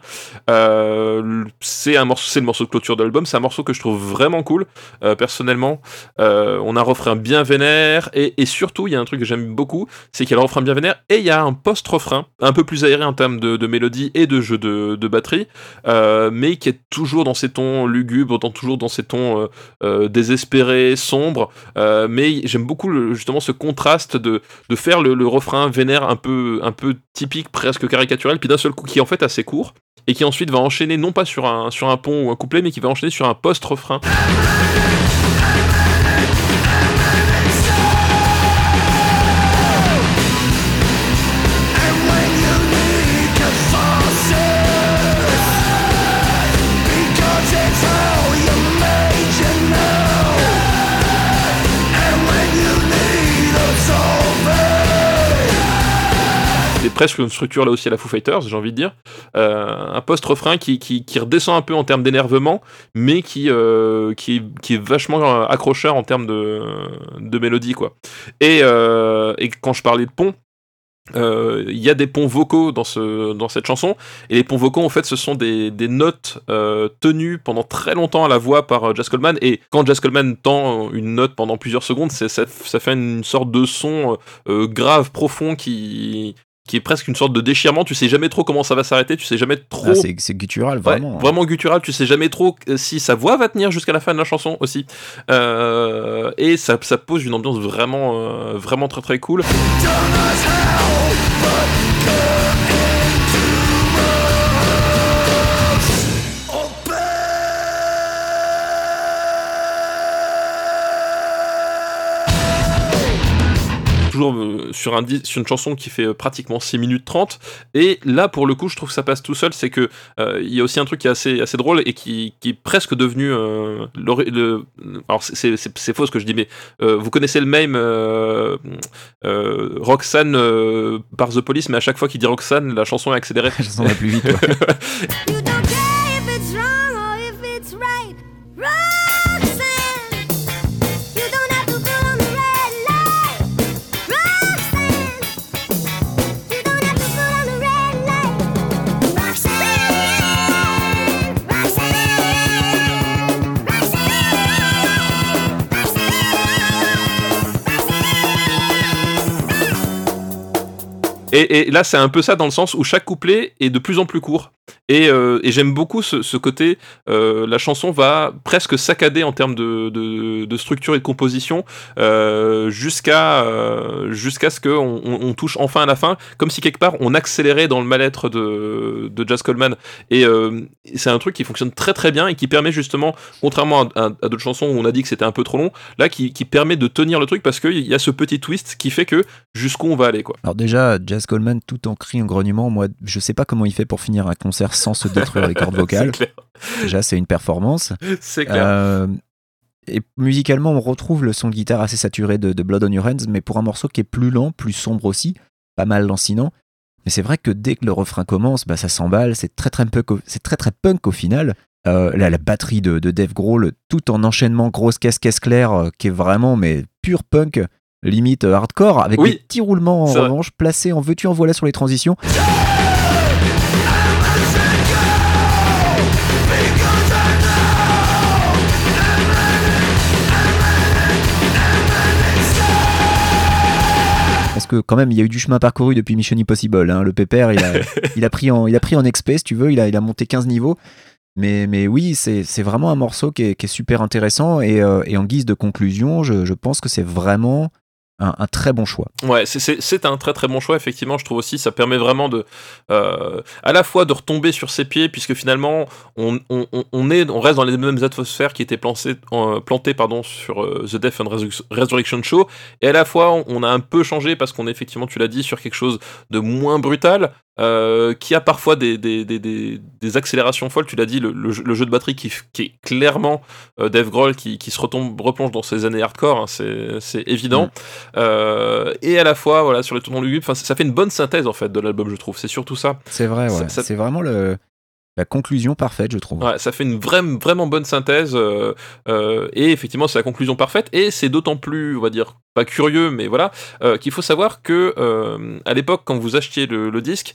Euh, c'est un morceau, c'est le morceau de clôture de l'album. C'est un morceau que je trouve vraiment cool, euh, personnellement. Euh, on a un refrain bien vénère et, surtout, il y a un truc que j'aime beaucoup, c'est qu'il y a le refrain bien vénère et il y a un post-refrain un peu plus aéré en termes de, mélodie et de jeu de, batterie, mais qui est toujours dans ces tons lugubres, dans- toujours dans ces tons désespérés, sombres. Euh, j'aime beaucoup justement ce contraste de, faire le, refrain vénère un peu, un peu typique, presque caricatural, puis d'un seul coup qui est en fait assez court et qui ensuite va enchaîner non pas sur un, sur un pont ou un couplet, mais qui va enchaîner sur un post-refrain. Presque une structure là aussi à la Foo Fighters, j'ai envie de dire. Euh, un post-refrain qui, qui, redescend un peu en termes d'énervement, mais qui, euh, qui, qui est vachement euh, accrocheur en termes de, de mélodie, quoi. Et, et quand je parlais de pont, il y a des ponts vocaux dans, ce, dans cette chanson, et les ponts vocaux, en fait, ce sont des, des notes tenues pendant très longtemps à la voix par Jazz Coleman, et quand Jazz Coleman tend une note pendant plusieurs secondes, ça, ça fait une sorte de son grave, profond, qui, qui est presque une sorte de déchirement, tu sais jamais trop comment ça va s'arrêter, tu sais jamais trop...
Ah, c'est guttural, vraiment.
vraiment guttural, tu sais jamais trop euh, si sa voix va tenir jusqu'à la fin de la chanson aussi. Euh, et ça, ça pose une ambiance vraiment, euh, vraiment très très cool. Toujours euh, sur, un, sur une chanson qui fait euh, pratiquement 6 minutes 30. Et là, pour le coup, je trouve que ça passe tout seul. C'est que euh, il y a aussi un truc qui est assez, assez drôle et qui, qui est presque devenu. euh, l'ori- le, alors, c'est- faux ce que je dis, mais euh, vous connaissez le même Roxane par The Police, mais à chaque fois qu'il dit Roxane, la chanson est accélérée.
Je sens va plus vite. ouais.
Et, là, c'est un peu ça dans le sens où chaque couplet est de plus en plus court. Et, euh, j'aime beaucoup ce, côté, euh, la chanson va presque saccader en termes de, structure et de composition euh, jusqu'à jusqu'à ce qu'on on, on touche enfin à la fin, comme si quelque part on accélérait dans le mal-être de, de Jazz Coleman. Et c'est un truc qui fonctionne très très bien et qui permet justement, contrairement à, d'autres chansons où on a dit que c'était un peu trop long, là qui, qui permet de tenir le truc parce qu'il y a ce petit twist qui fait que jusqu'où on va aller quoi.
Alors déjà, Jazz Coleman, tout en cri en grognement, moi, je sais pas comment il fait pour finir un concert sans se détruire les cordes vocales. Déjà, c'est une performance.
C'est clair.
Euh, et musicalement, on retrouve le son de guitare assez saturé de, de Blood on Your Hands, mais pour un morceau qui est plus lent, plus sombre aussi, pas mal lancinant. Mais c'est vrai que dès que le refrain commence, bah, ça s'emballe, c'est très très punk au, c'est très très punk au final. Euh, la, la batterie de, de Dave Grohl, tout en enchaînement grosse caisse caisse claire, euh, qui est vraiment mais pur punk, limite euh, hardcore, avec
Oui.
des petits roulements en revanche placés en veux-tu en voilà sur les transitions. Parce que quand même, il y a eu du chemin parcouru depuis Mission Impossible. hein. Le pépère, il a, il a pris en, il a pris en XP, si tu veux, il a, il a monté 15 niveaux. Mais, mais oui, c'est c'est vraiment un morceau qui est, qui est super intéressant. Et, euh, et en guise de conclusion, je, je pense que c'est vraiment un, très bon choix.
Ouais, c'est- un très très bon choix, effectivement, je trouve aussi. Ça permet vraiment de. euh, à la fois de retomber sur ses pieds, puisque finalement, on, est, on reste dans les mêmes atmosphères qui étaient plantées, euh, pardon, sur euh, The Death and Resur- Resurrection Show. Et à la fois, on, on a un peu changé parce qu'on est effectivement, tu l'as dit, sur quelque chose de moins brutal. Euh, qui a parfois des, des, des, des, accélérations folles, tu l'as dit, le, le jeu, le jeu de batterie qui, qui est clairement euh, Dave Grohl qui, qui se retombe, replonge dans ses années hardcore, hein, c'est évident. Euh, et à la fois, voilà, sur les tournants lugubres, ça, fait une bonne synthèse en fait de l'album, je trouve. C'est surtout ça.
C'est vrai, ouais.
Ça- ça-
C'est vraiment le, la conclusion parfaite, je trouve.
Ouais, ça fait une vraie, vraiment bonne synthèse. euh, euh, et effectivement, c'est la conclusion parfaite. Et c'est d'autant plus, on va dire, pas curieux, mais voilà, euh, qu'il faut savoir que à l'époque, quand vous achetiez le, disque,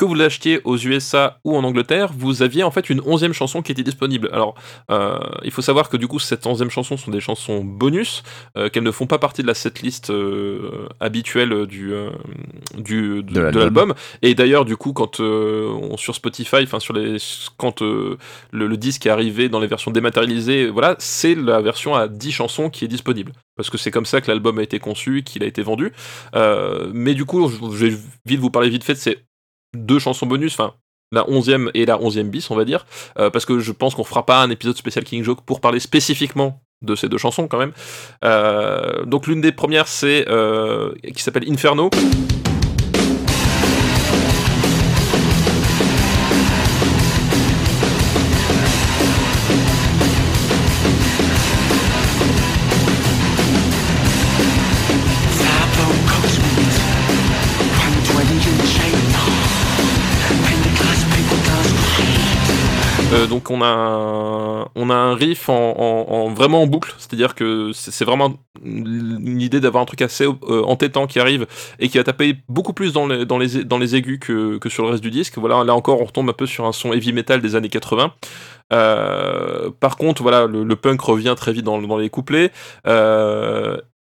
que vous l'achetiez aux USA ou en Angleterre, vous aviez en fait une onzième chanson qui était disponible. Alors, euh, il faut savoir que du coup, cette onzième chanson sont des chansons bonus, euh, qu'elles ne font pas partie de la setlist euh, habituelle du, euh, du,
De
de,
l'album.
Et d'ailleurs, du coup, quand on, sur Spotify, enfin sur les, quand le, le disque est arrivé dans les versions dématérialisées, voilà, c'est la version à 10 chansons qui est disponible. Parce que c'est comme ça que l'album a été conçu, qu'il a été vendu. Mais du coup, je vais vite vous parler vite fait de ces deux chansons bonus, enfin la 11e et la 11e bis, on va dire, euh, parce que je pense qu'on fera pas un épisode spécial King Joke pour parler spécifiquement de ces deux chansons quand même. Euh, donc l'une des premières, c'est euh, qui s'appelle Inferno. Euh, donc on a un, riff en, en- en- vraiment en boucle, c'est-à-dire que c'est vraiment une idée d'avoir un truc assez euh, entêtant qui arrive et qui va taper beaucoup plus dans les, dans aigus que, sur le reste du disque. Voilà, là encore on retombe un peu sur un son heavy metal des années 80. Euh, par contre, voilà, le, punk revient très vite dans, dans les couplets.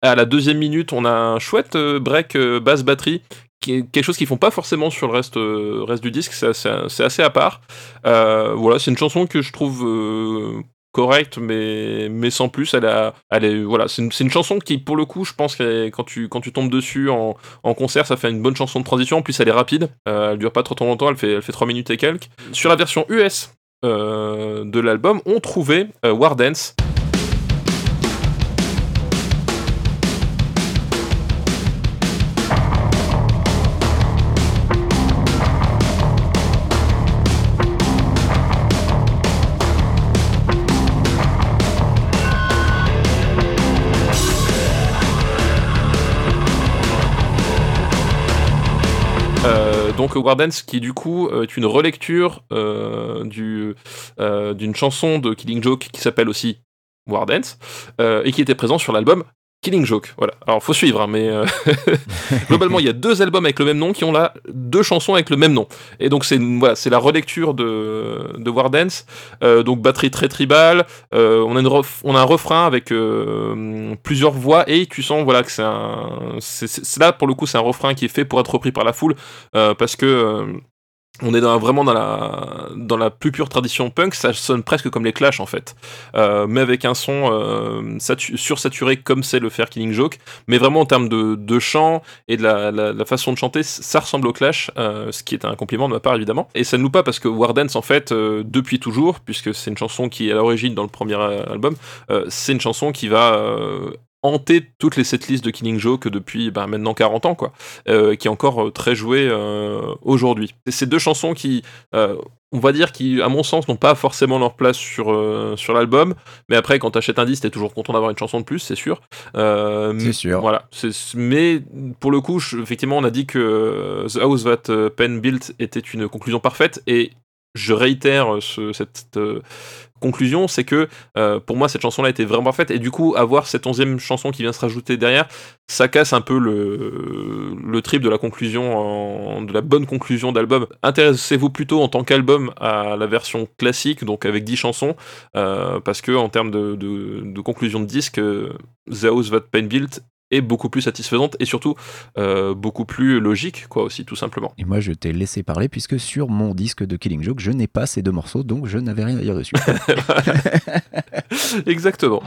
À la deuxième minute, on a un chouette break basse batterie quelque chose qu'ils font pas forcément sur le reste, euh, reste du disque, c'est assez, à part. Euh, voilà, c'est une chanson que je trouve euh, correcte, mais, mais sans plus. Elle a, elle voilà, c'est une, une chanson qui, pour le coup, je pense que quand tu, quand tu tombes dessus en, en concert, ça fait une bonne chanson de transition. En plus, elle est rapide, elle dure pas trop, longtemps, elle fait, elle fait 3 minutes et quelques. Sur la version US de l'album, on trouvait War Dance. Donc War Dance qui du coup euh, est une relecture euh, euh, d'une chanson de Killing Joke qui s'appelle aussi War Dance euh, et qui était présent sur l'album Killing Joke. Voilà. Alors faut suivre, hein, mais euh, globalement il y a deux albums avec le même nom qui ont là deux chansons avec le même nom. Et donc c'est voilà, c'est la relecture de, de War Dance. Euh, donc batterie très tribale. euh, on a une ref- on a un refrain avec plusieurs voix et tu sens voilà que c'est un c'est, là pour le coup c'est un refrain qui est fait pour être repris par la foule parce que on est vraiment dans la, plus pure tradition punk, ça sonne presque comme les Clash en fait, Euh, mais avec un son euh, satu- sursaturé comme c'est le faire Killing Joke, mais vraiment en termes de, de chant et de la, façon de chanter, ça ressemble au Clash, euh, ce qui est un compliment de ma part évidemment. Et ça ne loue pas parce que War Dance en fait, depuis toujours, puisque c'est une chanson qui est à l'origine dans le premier album, c'est une chanson qui va hanter toutes les setlists de Killing Joke depuis ben, maintenant 40 ans quoi euh, qui est encore euh, très joué euh, aujourd'hui. Et ces deux chansons qui, euh, on va dire, qui, à mon sens, n'ont pas forcément leur place sur, sur l'album, mais après, quand t'achètes un disque, t'es toujours content d'avoir une chanson de plus, c'est sûr.
C'est sûr.
Voilà. C'est- Mais pour le coup, je- effectivement, on a dit que The House That Penn Built était une conclusion parfaite, et je réitère ce- cette conclusion, c'est que euh, pour moi cette chanson-là était vraiment parfaite et du coup avoir cette onzième chanson qui vient se rajouter derrière, ça casse un peu le, le trip de la conclusion, de la bonne conclusion d'album. Intéressez-vous plutôt en tant qu'album à la version classique, donc avec 10 chansons, euh, parce que en termes de, conclusion de disque, euh, The House That Pain Built est beaucoup plus satisfaisante et surtout euh, beaucoup plus logique, quoi aussi, tout simplement.
Et moi, je t'ai laissé parler puisque sur mon disque de Killing Joke, je n'ai pas ces deux morceaux, donc je n'avais rien à dire dessus.
Exactement.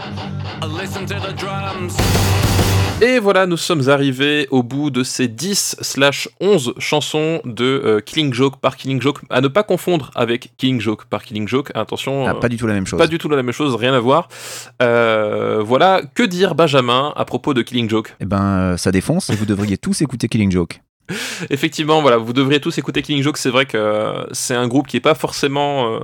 Et voilà, nous sommes arrivés au bout de ces 10 slash 11 chansons de euh, Killing Joke par Killing Joke, à ne pas confondre avec Killing Joke par Killing Joke. Attention,
Ah,
euh,
pas du tout la même chose.
pas du tout la même chose, rien à voir. Euh, voilà, que dire Benjamin à propos de Killing Joke?
Eh ben, euh, ça défonce et vous devriez tous écouter Killing Joke.
Effectivement, voilà, vous devriez tous écouter Killing Joke. C'est vrai que euh, c'est un groupe qui est pas forcément euh,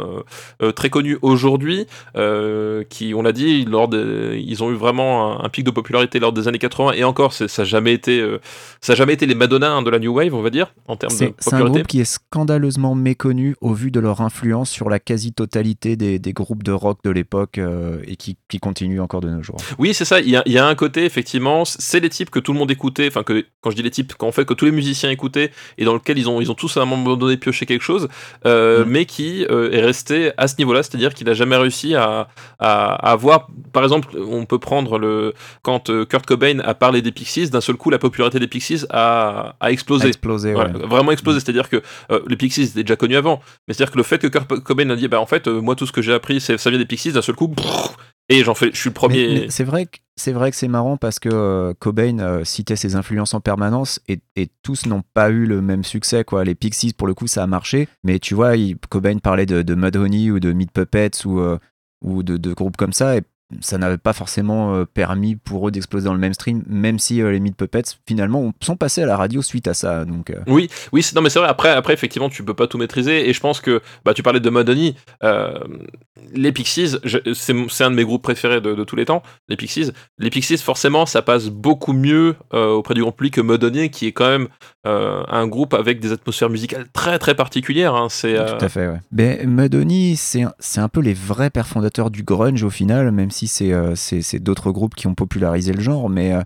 euh, très connu aujourd'hui. euh, qui, on l'a dit, lors ils ont eu vraiment un, un pic de popularité lors des années 80. Et encore, ça n'a jamais été, euh, ça a jamais été les Madonna hein, de la New Wave, on va dire, en termes de
C'est c'est un groupe qui est scandaleusement méconnu au vu de leur influence sur la quasi-totalité des, des groupes de rock de l'époque et qui, qui continue encore de nos jours.
Oui, c'est ça. Il y, y a un côté, effectivement, c'est les types que tout le monde écoutait. Enfin, que quand je dis les types, qu'en fait que tous les musiciens écoutaient et dans lequel ils ont, ils ont tous à un moment donné pioché quelque chose, euh,
Mm.
mais qui euh, est resté à ce niveau-là, c'est-à-dire qu'il a jamais réussi à, à, à avoir. Par exemple, on peut prendre le quand euh, Kurt Cobain a parlé des Pixies, d'un seul coup, la popularité des Pixies a, a explosé.
Explosé,
Voilà,
ouais.
vraiment explosé, c'est-à-dire que les Pixies étaient déjà connus avant, mais c'est-à-dire que le fait que Kurt Cobain a dit, bah en fait, moi tout ce que j'ai appris, c'est ça vient des Pixies, d'un seul coup, brrr, et j'en fais, je suis le premier.
C'est vrai que c'est marrant parce que euh, Cobain euh, citait ses influences en permanence et, tous n'ont pas eu le même succès quoi. Les Pixies pour le coup ça a marché, mais tu vois Cobain parlait de, Mudhoney ou de Meat Puppets ou euh, de, groupes comme ça ça n'avait pas forcément euh, permis pour eux d'exploser dans le mainstream, même si euh, les Meat Puppets, finalement, sont passés à la radio suite à ça. Donc, euh,
Oui, oui, non mais c'est vrai. Après, après, effectivement, tu peux pas tout maîtriser. Et je pense que, bah, tu parlais de Madonna, euh, les Pixies, c'est un de mes groupes préférés de, de tous les temps. Les Pixies, les Pixies, forcément, ça passe beaucoup mieux auprès du grand public que Madonna, qui est quand même un groupe avec des atmosphères musicales très très particulières. hein. C'est
Tout à fait, ouais. Ben, Madonna, c'est un- c'est un peu les vrais pères fondateurs du grunge au final, même si c'est euh, c'est- c'est d'autres groupes qui ont popularisé le genre, mais... euh,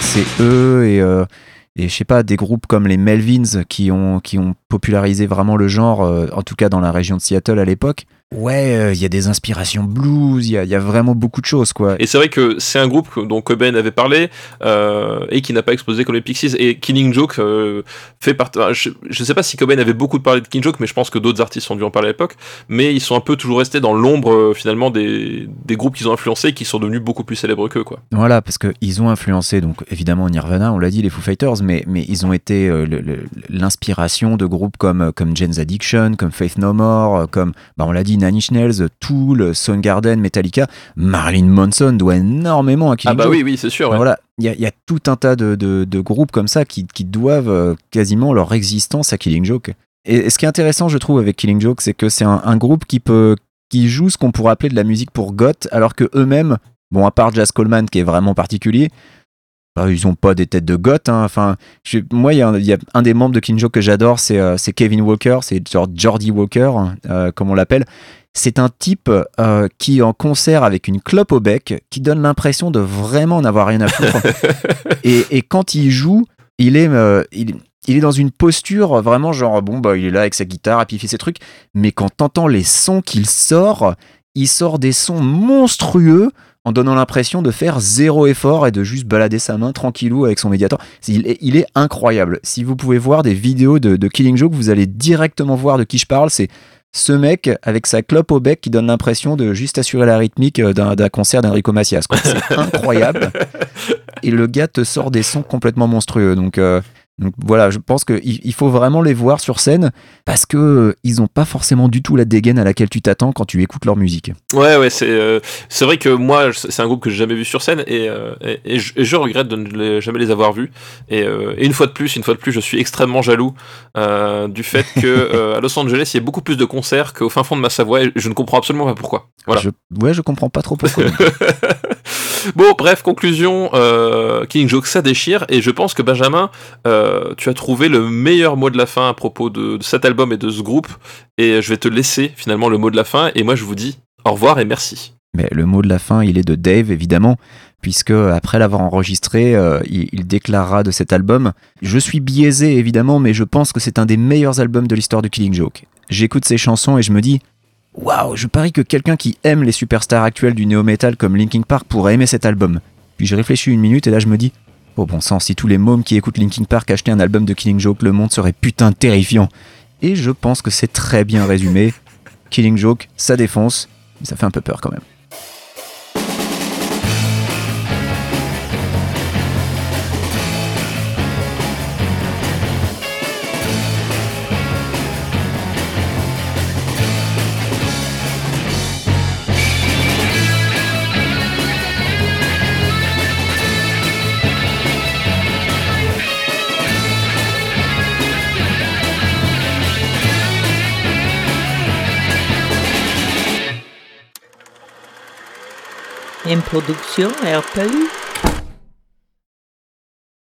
c'est eux et, euh, et je sais pas, des groupes comme les Melvins qui ont, qui ont popularisé vraiment le genre, euh, en tout cas dans la région de Seattle à l'époque. Ouais, euh, il y a des inspirations blues, il y y a vraiment beaucoup de choses, quoi.
Et c'est vrai que c'est un groupe que- dont Cobain avait parlé euh, et qui n'a pas explosé comme les Pixies. Et Killing Joke euh, fait partie. Je, je sais pas si Cobain avait beaucoup parlé de Killing Joke, mais je pense que d'autres artistes ont dû en parler à l'époque. Mais ils sont un peu toujours restés dans l'ombre finalement des, des groupes qu'ils ont influencés et qui sont devenus beaucoup plus célèbres qu'eux. Quoi.
Voilà, parce qu'ils ont influencé, donc évidemment Nirvana, on l'a dit, les Foo Fighters, mais, mais ils ont été l'inspiration de groupes comme, comme Jane's Addiction, comme Faith No More, comme, bah, on l'a dit, Nine Inch Nails, Tool, Soundgarden, Metallica. Marilyn Manson doit énormément à Killing
Ah bah
Joke.
oui, oui, c'est sûr. ouais.
Voilà, il y, a- il y a tout un tas de, de- de groupes comme ça qui, qui doivent euh, quasiment leur existence à Killing Joke. Et, ce qui est intéressant, je trouve, avec Killing Joke, c'est que c'est un, un groupe qui peut qui joue ce qu'on pourrait appeler de la musique pour goth, alors que eux-mêmes, bon, à part Jazz Coleman qui est vraiment particulier, ils ont pas des têtes de goth. hein. Enfin, je- moi, il y, a un- il y a un des membres de Joke que j'adore, c'est euh, Kevin Walker, c'est genre Jordy Walker, hein, euh, comme on l'appelle. C'est un type euh, qui, en concert avec une clope au bec, qui donne l'impression de vraiment n'avoir rien à foutre. et, et quand il joue, il est, il, il est dans une posture vraiment genre, bon, bah, il est là avec sa guitare et puis il fait ses trucs. Mais quand t'entends les sons qu'il sort, il sort des sons monstrueux en donnant l'impression de faire zéro effort et de juste balader sa main tranquillou avec son médiator. Il est, il est incroyable. Si vous pouvez voir des vidéos de, de Killing Joke, vous allez directement voir de qui je parle. C'est ce mec avec sa clope au bec qui donne l'impression de juste assurer la rythmique euh, d'un concert d'Enrico Macias. C'est incroyable. Et le gars te sort des sons complètement monstrueux. Donc, euh, donc voilà, je pense qu'il il faut vraiment les voir sur scène parce que euh, ils n'ont pas forcément du tout la dégaine à laquelle tu t'attends quand tu écoutes leur musique.
Ouais, ouais, c'est euh, c'est vrai que moi, c'est un groupe que j'ai jamais vu sur scène et, euh, et, et je, et je regrette de ne les- jamais les avoir vus. Et, une fois de plus, une fois de plus, je suis extrêmement jaloux du fait que à Los Angeles, il y a beaucoup plus de concerts qu'au fin fond de ma Savoie et je ne comprends absolument pas pourquoi. Voilà.
Je, ouais, je comprends pas trop pourquoi.
bon, bref, conclusion, euh, Killing Joke, ça déchire, et je pense que Benjamin, euh, tu as trouvé le meilleur mot de la fin à propos de, cet album et de ce groupe, et je vais te laisser finalement le mot de la fin, et moi je vous dis au revoir et merci.
Mais le mot de la fin, il est de Dave, évidemment, puisque après l'avoir enregistré, euh, il, il déclarera de cet album Je suis biaisé, évidemment, mais je pense que c'est un des meilleurs albums de l'histoire du Killing Joke. J'écoute ces chansons et je me dis Waouh, je parie que quelqu'un qui aime les superstars actuels du néo-metal comme Linkin Park pourrait aimer cet album. Puis j'ai réfléchi une minute et là je me dis Oh bon sang, si tous les mômes qui écoutent Linkin Park achetaient un album de Killing Joke, le monde serait putain terrifiant. Et je pense que c'est très bien résumé. Killing Joke, ça défonce, mais ça fait un peu peur quand même.
Une production RPU.